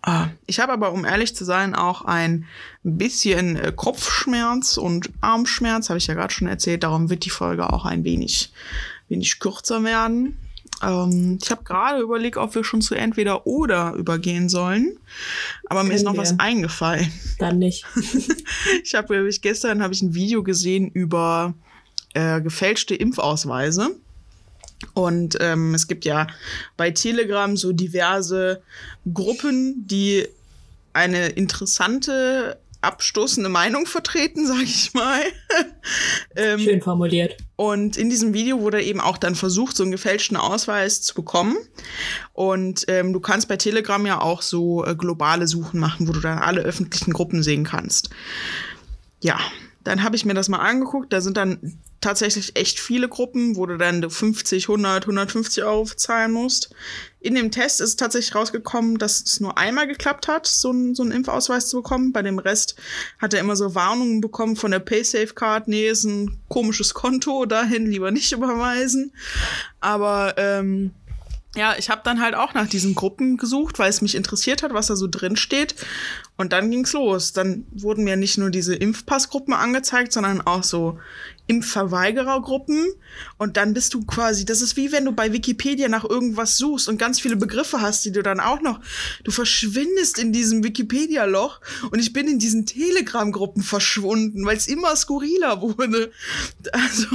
[SPEAKER 1] Ah, Ich habe aber, um ehrlich zu sein, auch ein bisschen äh, Kopfschmerz und Armschmerz, habe ich ja gerade schon erzählt. Darum wird die Folge auch ein wenig, wenig kürzer werden. Ähm, ich habe gerade überlegt, ob wir schon zu entweder oder übergehen sollen. Aber mir ist noch
[SPEAKER 2] Können
[SPEAKER 1] was
[SPEAKER 2] wir.
[SPEAKER 1] eingefallen.
[SPEAKER 2] Dann nicht.
[SPEAKER 1] Ich habe nämlich gestern habe ich ein Video gesehen über äh, gefälschte Impfausweise. Und ähm, es gibt ja bei Telegram so diverse Gruppen, die eine interessante abstoßende Meinung vertreten, sag ich mal.
[SPEAKER 2] ähm, Schön formuliert.
[SPEAKER 1] Und in diesem Video wurde eben auch dann versucht, so einen gefälschten Ausweis zu bekommen. Und ähm, du kannst bei Telegram ja auch so äh, globale Suchen machen, wo du dann alle öffentlichen Gruppen sehen kannst. Ja, dann habe ich mir das mal angeguckt. Da sind dann tatsächlich echt viele Gruppen, wo du dann 50, 100, 150 Euro zahlen musst. In dem Test ist tatsächlich rausgekommen, dass es nur einmal geklappt hat, so, ein, so einen Impfausweis zu bekommen. Bei dem Rest hat er immer so Warnungen bekommen von der PaySafe-Card. Nee, ist ein komisches Konto, dahin lieber nicht überweisen. Aber ähm, ja, ich habe dann halt auch nach diesen Gruppen gesucht, weil es mich interessiert hat, was da so drin steht. Und dann ging's los. Dann wurden mir nicht nur diese Impfpassgruppen angezeigt, sondern auch so Impfverweigerergruppen. Und dann bist du quasi, das ist wie wenn du bei Wikipedia nach irgendwas suchst und ganz viele Begriffe hast, die du dann auch noch, du verschwindest in diesem Wikipedia-Loch und ich bin in diesen Telegram-Gruppen verschwunden, weil es immer skurriler wurde. Also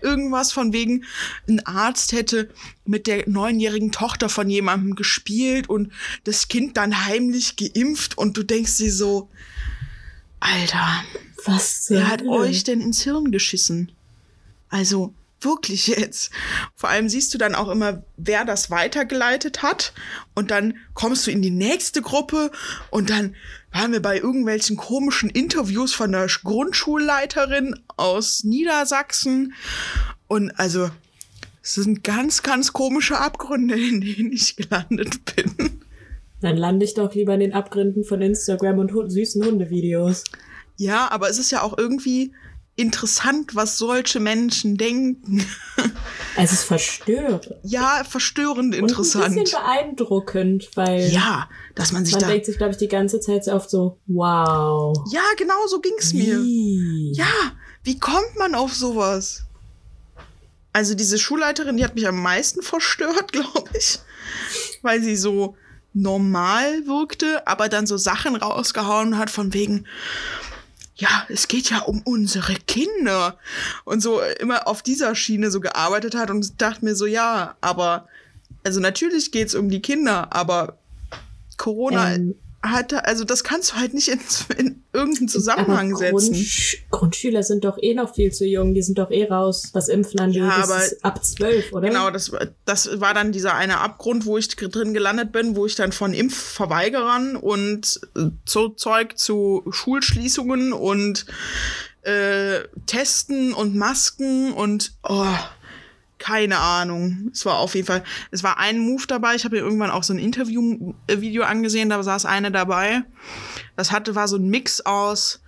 [SPEAKER 1] irgendwas von wegen, ein Arzt hätte mit der neunjährigen Tochter von jemandem gespielt und das Kind dann heimlich geimpft und du denkst dir so, Alter, was wer hat euch denn ins Hirn geschissen? Also, wirklich jetzt. Vor allem siehst du dann auch immer, wer das weitergeleitet hat. Und dann kommst du in die nächste Gruppe und dann waren wir bei irgendwelchen komischen Interviews von der Grundschulleiterin aus Niedersachsen. Und also, es sind ganz, ganz komische Abgründe, in denen ich gelandet bin.
[SPEAKER 2] Dann lande ich doch lieber in den Abgründen von Instagram und süßen Hundevideos.
[SPEAKER 1] Ja, aber es ist ja auch irgendwie interessant, was solche Menschen denken.
[SPEAKER 2] Es ist verstörend.
[SPEAKER 1] Ja, verstörend interessant. Und ein
[SPEAKER 2] bisschen beeindruckend, weil.
[SPEAKER 1] Ja, dass man sich
[SPEAKER 2] man
[SPEAKER 1] da.
[SPEAKER 2] Man denkt sich, glaube ich, die ganze Zeit so oft so, wow.
[SPEAKER 1] Ja, genau so ging's mir. Ja, wie kommt man auf sowas? Also diese Schulleiterin, die hat mich am meisten verstört, glaube ich, weil sie so normal wirkte, aber dann so Sachen rausgehauen hat von wegen, ja, es geht ja um unsere Kinder. Und so immer auf dieser Schiene so gearbeitet hat und dachte mir so, ja, aber also natürlich geht's um die Kinder, aber Corona ähm, hat, also das kannst du halt nicht in, in irgendeinen Zusammenhang aber setzen.
[SPEAKER 2] Grundsch Grundschüler sind doch eh noch viel zu jung, die sind doch eh raus, was Impfen angeht. Ja, aber ab zwölf, oder?
[SPEAKER 1] Genau, das, das war dann dieser eine Abgrund, wo ich drin gelandet bin, wo ich dann von Impfverweigerern und so Zeug zu Schulschließungen und äh, Testen und Masken und oh, keine Ahnung. Es war auf jeden Fall, es war ein Move dabei. Ich habe mir irgendwann auch so ein Interview-Video angesehen, da saß eine dabei. Das hatte, war so ein Mix aus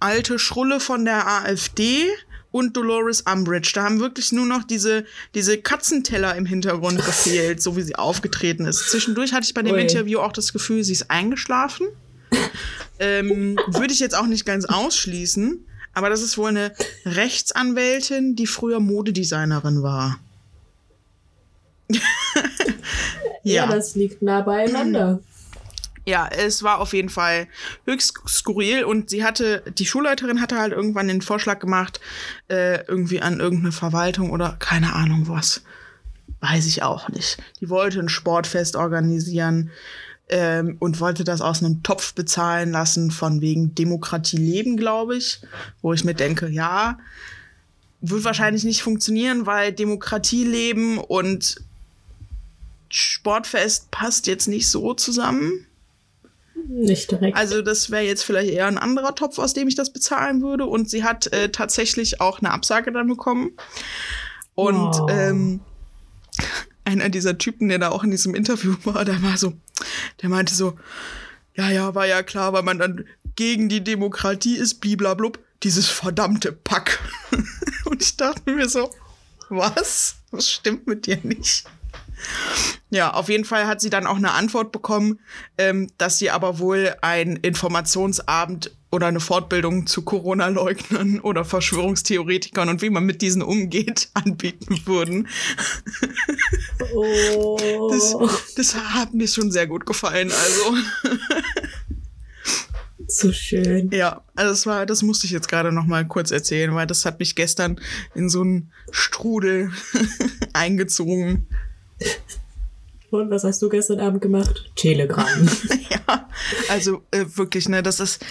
[SPEAKER 1] alte Schrulle von der AfD und Dolores Umbridge. Da haben wirklich nur noch diese, diese Katzenteller im Hintergrund gefehlt, so wie sie aufgetreten ist. Zwischendurch hatte ich bei dem Ui. Interview auch das Gefühl, sie ist eingeschlafen. ähm, Würde ich jetzt auch nicht ganz ausschließen. Aber das ist wohl eine Rechtsanwältin, die früher Modedesignerin war.
[SPEAKER 2] ja. ja, das liegt nah beieinander.
[SPEAKER 1] Ja, es war auf jeden Fall höchst skurril und sie hatte, die Schulleiterin hatte halt irgendwann den Vorschlag gemacht, äh, irgendwie an irgendeine Verwaltung oder keine Ahnung was. Weiß ich auch nicht. Die wollte ein Sportfest organisieren ähm, und wollte das aus einem Topf bezahlen lassen, von wegen Demokratie leben, glaube ich. Wo ich mir denke, ja, wird wahrscheinlich nicht funktionieren, weil Demokratie leben und Sportfest passt jetzt nicht so zusammen.
[SPEAKER 2] Nicht direkt.
[SPEAKER 1] Also das wäre jetzt vielleicht eher ein anderer Topf, aus dem ich das bezahlen würde. Und sie hat äh, tatsächlich auch eine Absage dann bekommen. Und oh. ähm, einer dieser Typen, der da auch in diesem Interview war, der war so, der meinte so, ja, ja, war ja klar, weil man dann gegen die Demokratie ist, bliblablub, dieses verdammte Pack. Und ich dachte mir so, was? Was stimmt mit dir nicht? Ja, auf jeden Fall hat sie dann auch eine Antwort bekommen, ähm, dass sie aber wohl ein Informationsabend oder eine Fortbildung zu Corona-Leugnern oder Verschwörungstheoretikern und wie man mit diesen umgeht, anbieten würden. Oh. Das, das hat mir schon sehr gut gefallen, also.
[SPEAKER 2] So schön.
[SPEAKER 1] Ja, also das war, das musste ich jetzt gerade noch mal kurz erzählen, weil das hat mich gestern in so einen Strudel eingezogen.
[SPEAKER 2] Und was hast du gestern Abend gemacht? Telegram.
[SPEAKER 1] ja, also äh, wirklich, ne, das ist.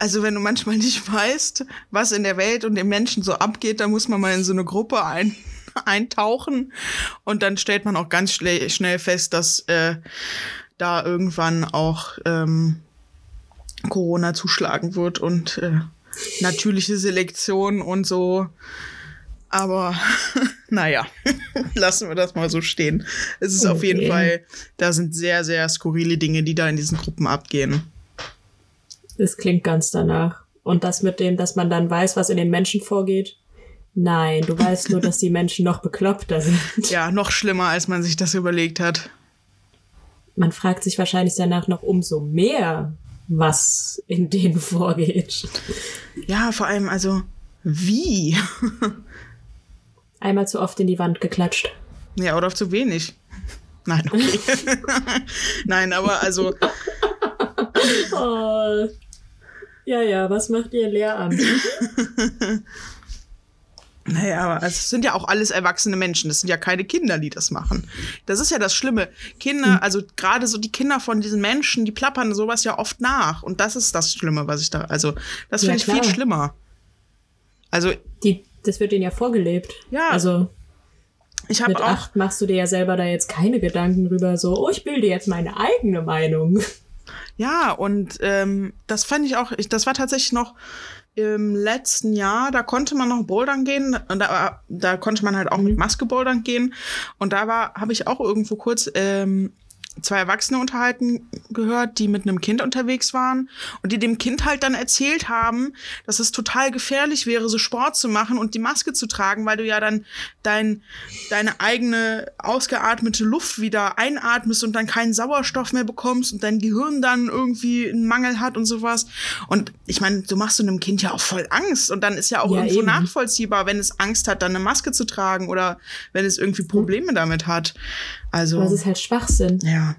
[SPEAKER 1] Also wenn du manchmal nicht weißt, was in der Welt und den Menschen so abgeht, dann muss man mal in so eine Gruppe ein, eintauchen und dann stellt man auch ganz schnell, fest, dass äh, da irgendwann auch ähm, Corona zuschlagen wird und äh, natürliche Selektion und so. Aber naja, lassen wir das mal so stehen. Es ist okay. auf jeden Fall, da sind sehr, sehr skurrile Dinge, die da in diesen Gruppen abgehen.
[SPEAKER 2] Es klingt ganz danach. Und das mit dem, dass man dann weiß, was in den Menschen vorgeht. Nein, du weißt nur, dass die Menschen noch bekloppter sind.
[SPEAKER 1] Ja, noch schlimmer, als man sich das überlegt hat.
[SPEAKER 2] Man fragt sich wahrscheinlich danach noch umso mehr, was in denen vorgeht.
[SPEAKER 1] Ja, vor allem, also, wie?
[SPEAKER 2] Einmal zu oft in die Wand geklatscht.
[SPEAKER 1] Ja, oder zu wenig. Nein, okay. Nein, aber also.
[SPEAKER 2] oh. Ja, ja, was macht ihr Lehramt?
[SPEAKER 1] Naja, aber es sind ja auch alles erwachsene Menschen. Das sind ja keine Kinder, die das machen. Das ist ja das Schlimme. Kinder, hm. also gerade so die Kinder von diesen Menschen, die plappern sowas ja oft nach. Und das ist das Schlimme, was ich da, also das finde ja, ich viel schlimmer. Also.
[SPEAKER 2] Die, das wird denen ja vorgelebt.
[SPEAKER 1] Ja.
[SPEAKER 2] Also.
[SPEAKER 1] Ich habe
[SPEAKER 2] Mit auch, acht machst du dir ja selber da jetzt keine Gedanken drüber, so, oh, ich bilde jetzt meine eigene Meinung.
[SPEAKER 1] Ja, und ähm, das fand ich auch, ich, das war tatsächlich noch im letzten Jahr, da konnte man noch bouldern gehen. Und da, da konnte man halt auch mhm. mit Maske bouldern gehen. Und da war, habe ich auch irgendwo kurz ähm, zwei Erwachsene unterhalten gehört, die mit einem Kind unterwegs waren und die dem Kind halt dann erzählt haben, dass es total gefährlich wäre, so Sport zu machen und die Maske zu tragen, weil du ja dann dein, deine eigene ausgeatmete Luft wieder einatmest und dann keinen Sauerstoff mehr bekommst und dein Gehirn dann irgendwie einen Mangel hat und sowas. Und ich meine, du machst du einem Kind ja auch voll Angst und dann ist ja auch ja, irgendwo eben. nachvollziehbar, wenn es Angst hat, dann eine Maske zu tragen oder wenn es irgendwie Probleme damit hat. Also.
[SPEAKER 2] Aber es ist halt Schwachsinn.
[SPEAKER 1] Ja.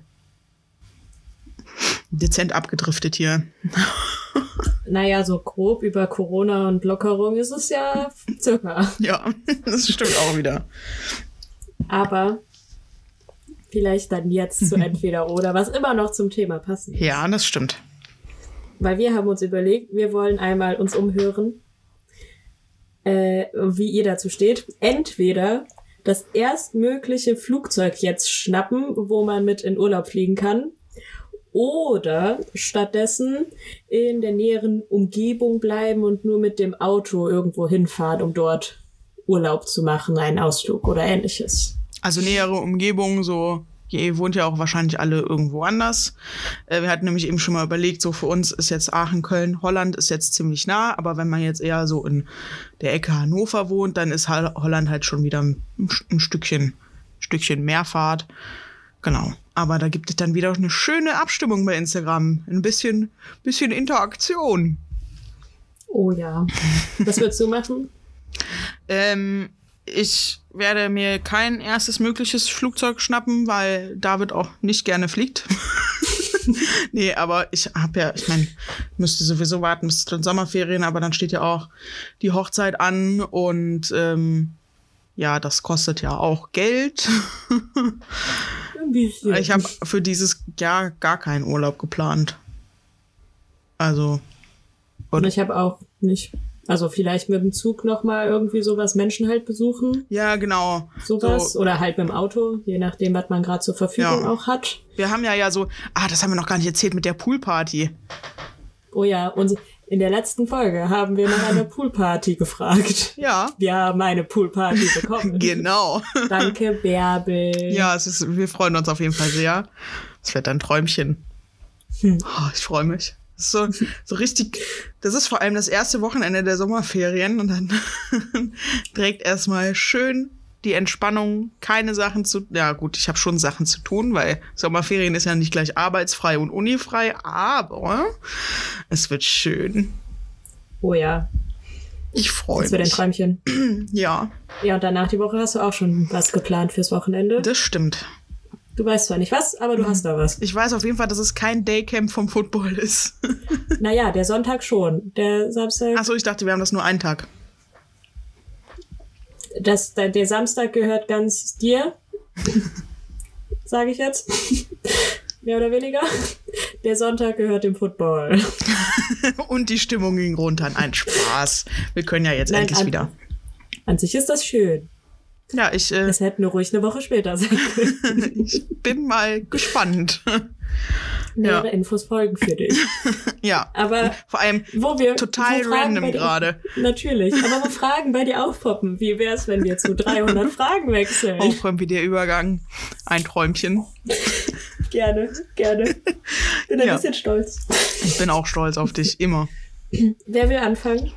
[SPEAKER 1] Dezent abgedriftet hier.
[SPEAKER 2] Naja, so grob über Corona und Lockerung ist es ja circa.
[SPEAKER 1] Ja, das stimmt auch wieder.
[SPEAKER 2] Aber vielleicht dann jetzt zu entweder oder, was immer noch zum Thema passen.
[SPEAKER 1] Ja, das stimmt.
[SPEAKER 2] Weil wir haben uns überlegt, wir wollen einmal uns umhören, äh, wie ihr dazu steht. Entweder das erstmögliche Flugzeug jetzt schnappen, wo man mit in Urlaub fliegen kann. Oder stattdessen in der näheren Umgebung bleiben und nur mit dem Auto irgendwo hinfahren, um dort Urlaub zu machen, einen Ausflug oder ähnliches.
[SPEAKER 1] Also nähere Umgebung, so Ihr wohnt ja auch wahrscheinlich alle irgendwo anders. Äh, wir hatten nämlich eben schon mal überlegt, so für uns ist jetzt Aachen, Köln, Holland ist jetzt ziemlich nah, aber wenn man jetzt eher so in der Ecke Hannover wohnt, dann ist Holland halt schon wieder ein, ein Stückchen, Stückchen mehr Fahrt. Genau. Aber da gibt es dann wieder eine schöne Abstimmung bei Instagram. Ein bisschen, bisschen Interaktion.
[SPEAKER 2] Oh ja. Was würdest du machen?
[SPEAKER 1] ähm, ich werde mir kein erstes mögliches Flugzeug schnappen, weil David auch nicht gerne fliegt. nee, aber ich habe ja, ich meine, müsste sowieso warten bis zu den Sommerferien, aber dann steht ja auch die Hochzeit an und ähm, ja, das kostet ja auch Geld. ich habe für dieses Jahr gar keinen Urlaub geplant. Also.
[SPEAKER 2] Und ich habe auch nicht. Also vielleicht mit dem Zug nochmal irgendwie sowas Menschen halt besuchen.
[SPEAKER 1] Ja, genau.
[SPEAKER 2] Sowas. So. Oder halt mit dem Auto, je nachdem, was man gerade zur Verfügung ja. auch hat.
[SPEAKER 1] Wir haben ja ja so, ah, das haben wir noch gar nicht erzählt mit der Poolparty.
[SPEAKER 2] Oh ja, und in der letzten Folge haben wir nach einer Poolparty gefragt.
[SPEAKER 1] Ja.
[SPEAKER 2] Wir haben eine Poolparty bekommen.
[SPEAKER 1] genau.
[SPEAKER 2] Danke, Bärbel.
[SPEAKER 1] Ja, es ist, wir freuen uns auf jeden Fall sehr. Es wird ein Träumchen. Hm. Oh, ich freue mich. So, so richtig, das ist vor allem das erste Wochenende der Sommerferien und dann direkt erstmal schön die Entspannung, keine Sachen zu, ja gut, ich habe schon Sachen zu tun, weil Sommerferien ist ja nicht gleich arbeitsfrei und unifrei, aber es wird schön.
[SPEAKER 2] Oh ja.
[SPEAKER 1] Ich freue mich.
[SPEAKER 2] Das wird ein Träumchen.
[SPEAKER 1] ja.
[SPEAKER 2] Ja, und danach die Woche hast du auch schon was geplant fürs Wochenende.
[SPEAKER 1] Das stimmt.
[SPEAKER 2] Du weißt zwar nicht was, aber du mhm. hast da was.
[SPEAKER 1] Ich weiß auf jeden Fall, dass es kein Daycamp vom Football ist.
[SPEAKER 2] naja, der Sonntag schon. Der Samstag.
[SPEAKER 1] Achso, ich dachte, wir haben das nur einen Tag.
[SPEAKER 2] Das, der, der Samstag gehört ganz dir. sage ich jetzt. Mehr oder weniger. Der Sonntag gehört dem Football.
[SPEAKER 1] Und die Stimmung ging runter. Ein Spaß. Wir können ja jetzt
[SPEAKER 2] Nein,
[SPEAKER 1] endlich
[SPEAKER 2] an-
[SPEAKER 1] wieder.
[SPEAKER 2] An sich ist das schön.
[SPEAKER 1] Ja, ich, äh,
[SPEAKER 2] Es hätte nur ruhig eine Woche später sein können.
[SPEAKER 1] ich bin mal gespannt.
[SPEAKER 2] Mehrere
[SPEAKER 1] Ja.
[SPEAKER 2] Infos folgen für dich.
[SPEAKER 1] ja.
[SPEAKER 2] Aber
[SPEAKER 1] Vor allem
[SPEAKER 2] wo wir
[SPEAKER 1] total
[SPEAKER 2] wo
[SPEAKER 1] random gerade.
[SPEAKER 2] Natürlich, aber wo Fragen bei dir aufpoppen, wie wäre es, wenn wir zu 300 Fragen wechseln?
[SPEAKER 1] Aufräumen wie der Übergang. Ein Träumchen.
[SPEAKER 2] Gerne, gerne. Bin ein
[SPEAKER 1] Ja.
[SPEAKER 2] bisschen stolz.
[SPEAKER 1] Ich bin auch stolz auf dich, immer.
[SPEAKER 2] Wer will anfangen?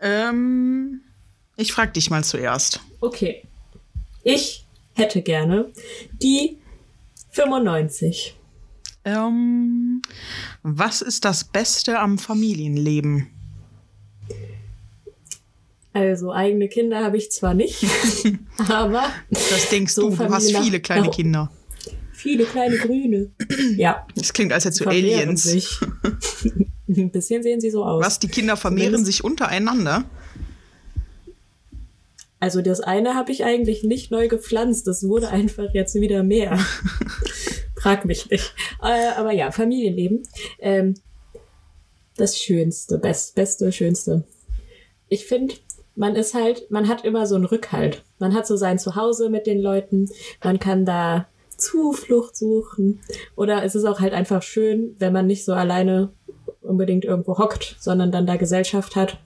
[SPEAKER 1] Ähm, ich frag dich mal zuerst.
[SPEAKER 2] Okay. Ich hätte gerne die 95.
[SPEAKER 1] Ähm, was ist das Beste am Familienleben?
[SPEAKER 2] Also eigene Kinder habe ich zwar nicht, aber
[SPEAKER 1] Das denkst
[SPEAKER 2] So
[SPEAKER 1] du, du hast viele kleine
[SPEAKER 2] nach-
[SPEAKER 1] Kinder.
[SPEAKER 2] viele kleine Grüne. Ja,
[SPEAKER 1] Das klingt, als hättest du Aliens.
[SPEAKER 2] sich. Ein bisschen sehen sie so aus.
[SPEAKER 1] Was, die Kinder vermehren
[SPEAKER 2] Zumindest-
[SPEAKER 1] sich untereinander?
[SPEAKER 2] Also das eine habe ich eigentlich nicht neu gepflanzt, das wurde einfach jetzt wieder mehr. Frag mich nicht. Äh, aber ja, Familienleben. Ähm, das Schönste, best, Beste, Schönste. Ich finde, man ist halt, man hat immer so einen Rückhalt. Man hat so sein Zuhause mit den Leuten, man kann da Zuflucht suchen. Oder es ist auch halt einfach schön, wenn man nicht so alleine unbedingt irgendwo hockt, sondern dann da Gesellschaft hat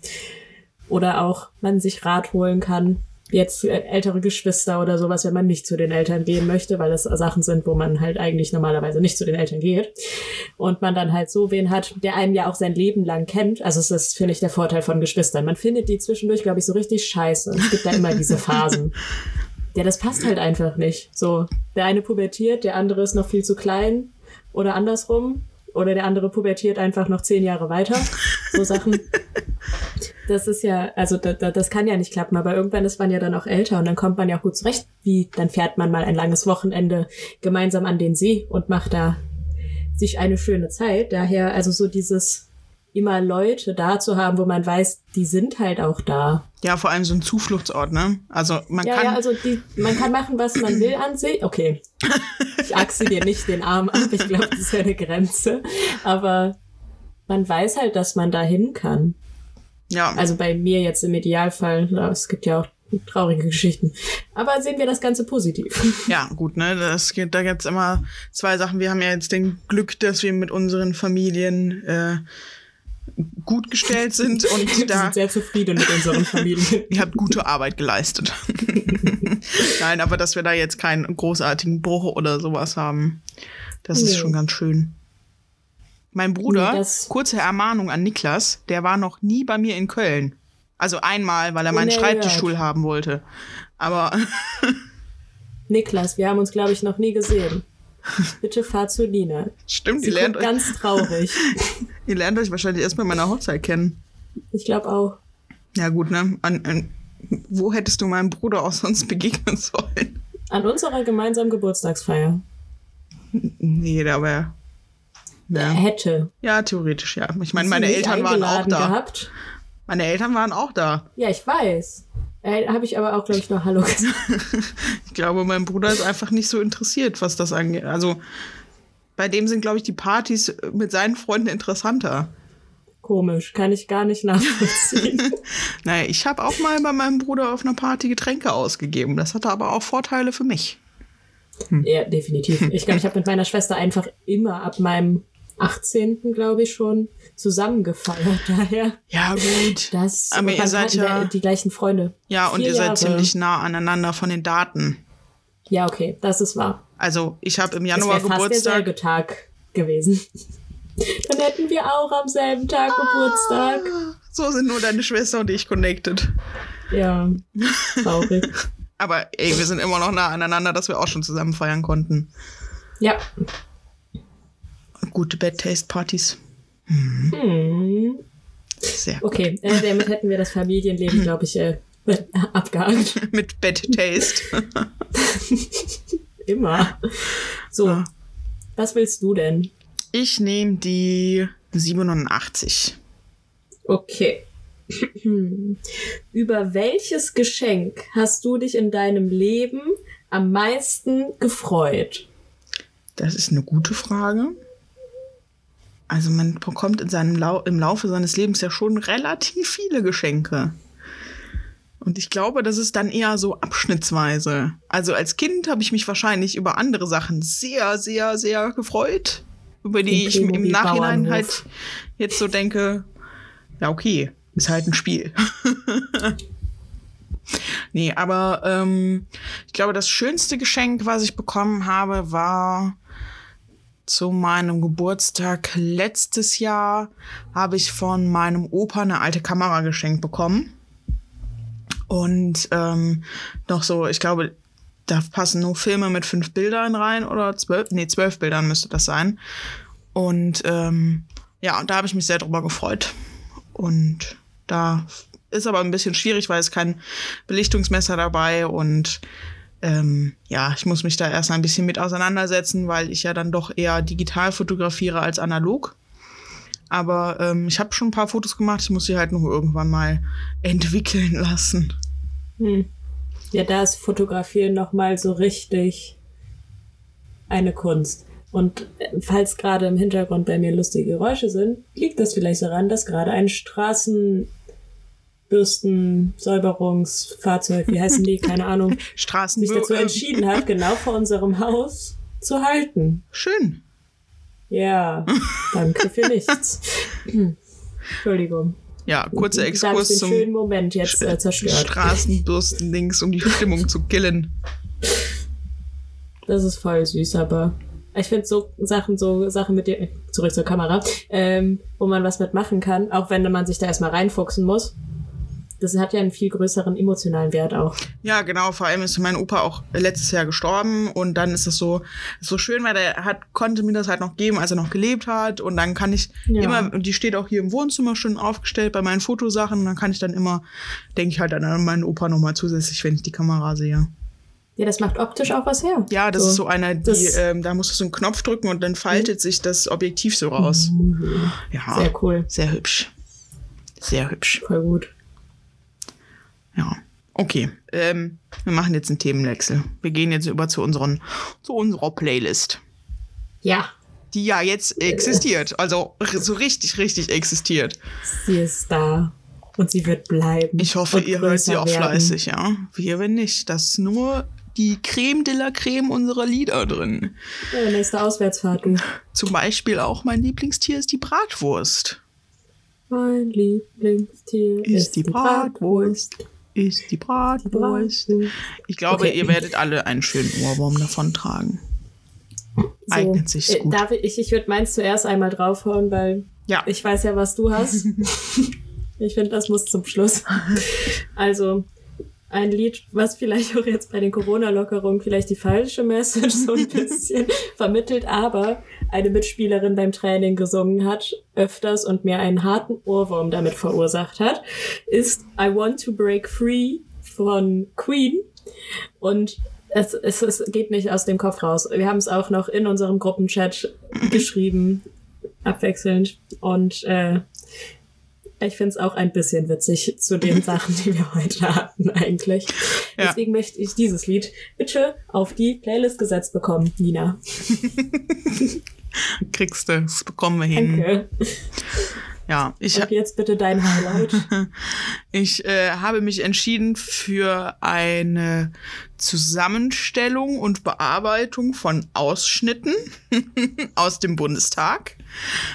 [SPEAKER 2] oder auch man sich Rat holen kann. Jetzt ältere Geschwister oder sowas, wenn man nicht zu den Eltern gehen möchte, weil das Sachen sind, wo man halt eigentlich normalerweise nicht zu den Eltern geht. Und man dann halt so wen hat, der einen ja auch sein Leben lang kennt. Also es ist, finde ich, der Vorteil von Geschwistern. Man findet die zwischendurch, glaube ich, so richtig scheiße. Es gibt da immer diese Phasen. Ja, das passt halt einfach nicht. So, der eine pubertiert, der andere ist noch viel zu klein oder andersrum. Oder der andere pubertiert einfach noch zehn Jahre weiter. So Sachen. Das ist ja, also da, da, das kann ja nicht klappen, aber irgendwann ist man ja dann auch älter und dann kommt man ja auch gut zurecht. Wie, dann fährt man mal ein langes Wochenende gemeinsam an den See und macht da sich eine schöne Zeit. Daher, also so dieses immer Leute da zu haben, wo man weiß, die sind halt auch da.
[SPEAKER 1] Ja, vor allem so ein Zufluchtsort, ne? Also man
[SPEAKER 2] Ja,
[SPEAKER 1] kann.
[SPEAKER 2] ja, also die, man kann machen, was man will an See. Okay. Ich achse dir nicht den Arm ab. Ich glaube, das ist ja eine Grenze. Aber man weiß halt, dass man da hin kann.
[SPEAKER 1] Ja,
[SPEAKER 2] Also bei mir jetzt im Idealfall. Es gibt ja auch traurige Geschichten. Aber sehen wir das Ganze positiv.
[SPEAKER 1] ja, gut, ne? Das geht, da gibt's immer zwei Sachen. Wir haben ja jetzt den Glück, dass wir mit unseren Familien äh, gut gestellt sind und
[SPEAKER 2] Wir
[SPEAKER 1] da
[SPEAKER 2] sind sehr zufrieden mit unseren Familien.
[SPEAKER 1] ihr habt gute Arbeit geleistet. Nein, aber dass wir da jetzt keinen großartigen Bruch oder sowas haben, das ist
[SPEAKER 2] Nee.
[SPEAKER 1] schon ganz schön. Mein Bruder,
[SPEAKER 2] das-
[SPEAKER 1] kurze Ermahnung an Niklas, der war noch nie bei mir in Köln. Also einmal, weil er meinen Schreibtischstuhl haben wollte. Aber
[SPEAKER 2] Niklas, wir haben uns, glaube ich, noch nie gesehen. Bitte fahr zu Nina.
[SPEAKER 1] stimmt,
[SPEAKER 2] Sie
[SPEAKER 1] ihr lernt, euch,
[SPEAKER 2] ganz traurig.
[SPEAKER 1] ihr lernt euch wahrscheinlich erst bei meiner Hochzeit kennen.
[SPEAKER 2] Ich glaube auch.
[SPEAKER 1] Ja gut, ne? An, an, wo hättest du meinem Bruder auch sonst begegnen sollen?
[SPEAKER 2] An unserer gemeinsamen Geburtstagsfeier.
[SPEAKER 1] Nee, da wäre...
[SPEAKER 2] Er
[SPEAKER 1] Ja.
[SPEAKER 2] hätte.
[SPEAKER 1] ja, theoretisch, ja. Ich meine, meine Eltern waren auch da.
[SPEAKER 2] Gehabt.
[SPEAKER 1] Meine Eltern waren auch da.
[SPEAKER 2] Ja, ich weiß. Äh, Habe ich aber auch, glaube ich, noch Hallo gesagt.
[SPEAKER 1] Ich glaube, mein Bruder ist einfach nicht so interessiert, was das angeht. Also bei dem sind, glaube ich, die Partys mit seinen Freunden interessanter.
[SPEAKER 2] Komisch, kann ich gar nicht nachvollziehen.
[SPEAKER 1] Naja, ich habe auch mal bei meinem Bruder auf einer Party Getränke ausgegeben. Das hatte aber auch Vorteile für mich.
[SPEAKER 2] ja, definitiv. Ich glaube, ich habe mit meiner Schwester einfach immer ab meinem 18. glaube ich schon zusammengefeiert. Daher,
[SPEAKER 1] Ja, gut.
[SPEAKER 2] das
[SPEAKER 1] Aber ihr seid ja-
[SPEAKER 2] die gleichen Freunde.
[SPEAKER 1] Ja, und
[SPEAKER 2] Vier
[SPEAKER 1] ihr seid
[SPEAKER 2] Jahre.
[SPEAKER 1] ziemlich nah aneinander von den Daten.
[SPEAKER 2] Ja, okay, das ist wahr.
[SPEAKER 1] Also ich habe im
[SPEAKER 2] Es
[SPEAKER 1] Januar
[SPEAKER 2] fast
[SPEAKER 1] Geburtstag.
[SPEAKER 2] derselbe Tag gewesen. Dann hätten wir auch am selben Tag Geburtstag.
[SPEAKER 1] So sind nur deine Schwester und ich connected.
[SPEAKER 2] Ja, traurig.
[SPEAKER 1] Aber ey, wir sind immer noch nah aneinander, dass wir auch schon zusammen feiern konnten.
[SPEAKER 2] Ja.
[SPEAKER 1] Gute Bad Taste Partys.
[SPEAKER 2] Hm.
[SPEAKER 1] Sehr gut.
[SPEAKER 2] Okay, äh, damit hätten wir das Familienleben, glaube ich, äh, abgehakt.
[SPEAKER 1] Mit Bad Taste.
[SPEAKER 2] Immer. So,
[SPEAKER 1] Ja.
[SPEAKER 2] was willst du denn?
[SPEAKER 1] Ich nehme die 87.
[SPEAKER 2] Okay. Über welches Geschenk hast du dich in deinem Leben am meisten gefreut?
[SPEAKER 1] Das ist eine gute Frage. Also man bekommt in seinem Lau im Laufe seines Lebens ja schon relativ viele Geschenke. Und ich glaube, das ist dann eher so abschnittsweise. Also als Kind habe ich mich wahrscheinlich über andere Sachen sehr, sehr, sehr gefreut, über die ich im Nachhinein halt jetzt so denke, ja okay, ist halt ein Spiel. nee, aber ähm, ich glaube, das schönste Geschenk, was ich bekommen habe, war zu meinem Geburtstag letztes Jahr habe ich von meinem Opa eine alte Kamera geschenkt bekommen. Und ähm, noch so, ich glaube, da passen nur Filme mit fünf Bildern rein oder zwölf, nee, zwölf Bildern müsste das sein. Und ähm, ja, da habe ich mich sehr drüber gefreut. Und da ist aber ein bisschen schwierig, weil es kein Belichtungsmesser dabei und ähm, ja, ich muss mich da erst ein bisschen mit auseinandersetzen, weil ich ja dann doch eher digital fotografiere als analog. Aber ähm, ich habe schon ein paar Fotos gemacht, ich muss sie halt nur irgendwann mal entwickeln lassen.
[SPEAKER 2] Hm. Ja, da ist Fotografieren nochmal so richtig eine Kunst. Und äh, falls gerade im Hintergrund bei mir lustige Geräusche sind, liegt das vielleicht daran, dass gerade ein Straßenbürsten-Säuberungsfahrzeug, wie heißen die, keine Ahnung,
[SPEAKER 1] Straßen
[SPEAKER 2] sich dazu entschieden hat, genau vor unserem Haus zu halten.
[SPEAKER 1] Schön.
[SPEAKER 2] Ja, danke für nichts. Entschuldigung.
[SPEAKER 1] Ja, kurzer Exkurs
[SPEAKER 2] den
[SPEAKER 1] zum
[SPEAKER 2] schönen Moment jetzt äh, zerstört.
[SPEAKER 1] Straßenbürsten-Dings, um die Stimmung zu killen.
[SPEAKER 2] Das ist voll süß, aber ich finde so Sachen, so Sachen mit dir, zurück zur Kamera, ähm, wo man was mitmachen kann, auch wenn man sich da erstmal reinfuchsen muss. Das hat ja einen viel größeren emotionalen Wert auch.
[SPEAKER 1] Ja, genau. Vor allem ist mein Opa auch letztes Jahr gestorben und dann ist es so, so schön, weil der hat, konnte mir das halt noch geben, als er noch gelebt hat und dann kann ich
[SPEAKER 2] Ja.
[SPEAKER 1] immer, und die steht auch hier im Wohnzimmer schon aufgestellt bei meinen Fotosachen und dann kann ich dann immer, denke ich halt an meinen Opa nochmal zusätzlich, wenn ich die Kamera sehe.
[SPEAKER 2] Ja, das macht optisch auch was her.
[SPEAKER 1] Ja, das ist so eine, die, ähm, da musst du so einen Knopf drücken und dann faltet sich das Objektiv so raus. Ja,
[SPEAKER 2] Sehr cool.
[SPEAKER 1] sehr hübsch. Sehr hübsch.
[SPEAKER 2] Voll gut.
[SPEAKER 1] Ja. Okay, ähm, wir machen jetzt einen Themenwechsel. Wir gehen jetzt über zu, unseren, zu unserer Playlist,
[SPEAKER 2] Ja,
[SPEAKER 1] die ja jetzt existiert. Also so richtig, richtig existiert.
[SPEAKER 2] sie ist da. Und sie wird bleiben.
[SPEAKER 1] Ich hoffe, ihr hört sie auch
[SPEAKER 2] werden.
[SPEAKER 1] fleißig, ja. Wir, wenn nicht. Das ist nur die Creme de la Creme unserer Lieder drin.
[SPEAKER 2] Ja, nächste Auswärtsfahrt, du.
[SPEAKER 1] Zum Beispiel auch mein Lieblingstier ist die Bratwurst.
[SPEAKER 2] Mein Lieblingstier
[SPEAKER 1] Ist die Bratwurst. Ist die Bratwurst. Ich glaube,
[SPEAKER 2] Okay.
[SPEAKER 1] ihr werdet alle einen schönen Ohrwurm davon tragen. Eignet sich
[SPEAKER 2] äh,
[SPEAKER 1] gut.
[SPEAKER 2] Darf ich, ich, ich würde meins zuerst einmal draufhauen, weil
[SPEAKER 1] Ja.
[SPEAKER 2] ich weiß ja, was du hast. ich finde, das muss zum Schluss. Also, ein Lied, was vielleicht auch jetzt bei den Corona-Lockerungen vielleicht die falsche Message so ein bisschen vermittelt, aber eine Mitspielerin beim Training gesungen hat, öfters und mir einen harten Ohrwurm damit verursacht hat, ist I Want to Break Free von Queen. Und es, es, es geht nicht aus dem Kopf raus. Wir haben es auch noch in unserem Gruppenchat geschrieben, abwechselnd. Und äh, ich finde es auch ein bisschen witzig zu den Sachen, die wir heute hatten eigentlich.
[SPEAKER 1] Ja.
[SPEAKER 2] Deswegen möchte ich dieses Lied bitte auf die Playlist gesetzt bekommen, Nina.
[SPEAKER 1] Kriegst du. Das bekommen wir hin.
[SPEAKER 2] Danke.
[SPEAKER 1] Ja, ich,
[SPEAKER 2] Und jetzt bitte dein Highlight.
[SPEAKER 1] ich äh, habe mich entschieden für eine Zusammenstellung und Bearbeitung von Ausschnitten aus dem Bundestag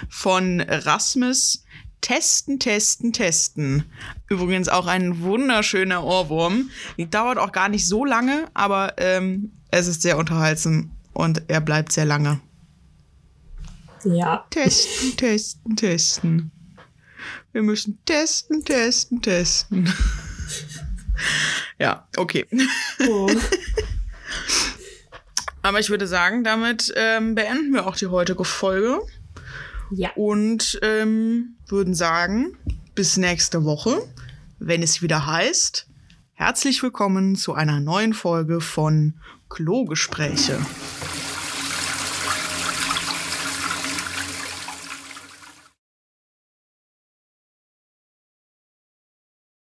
[SPEAKER 1] von Rasmus Testen, testen, testen. Übrigens auch ein wunderschöner Ohrwurm. Die dauert auch gar nicht so lange, aber ähm, es ist sehr unterhaltsam und er bleibt sehr lange.
[SPEAKER 2] Ja.
[SPEAKER 1] Testen, testen, testen. Wir müssen testen, testen, testen. ja, okay.
[SPEAKER 2] Oh.
[SPEAKER 1] Aber ich würde sagen, damit ähm, beenden wir auch die heutige Folge
[SPEAKER 2] Ja.
[SPEAKER 1] und ähm, würden sagen, bis nächste Woche, wenn es wieder heißt, herzlich willkommen zu einer neuen Folge von Klogespräche.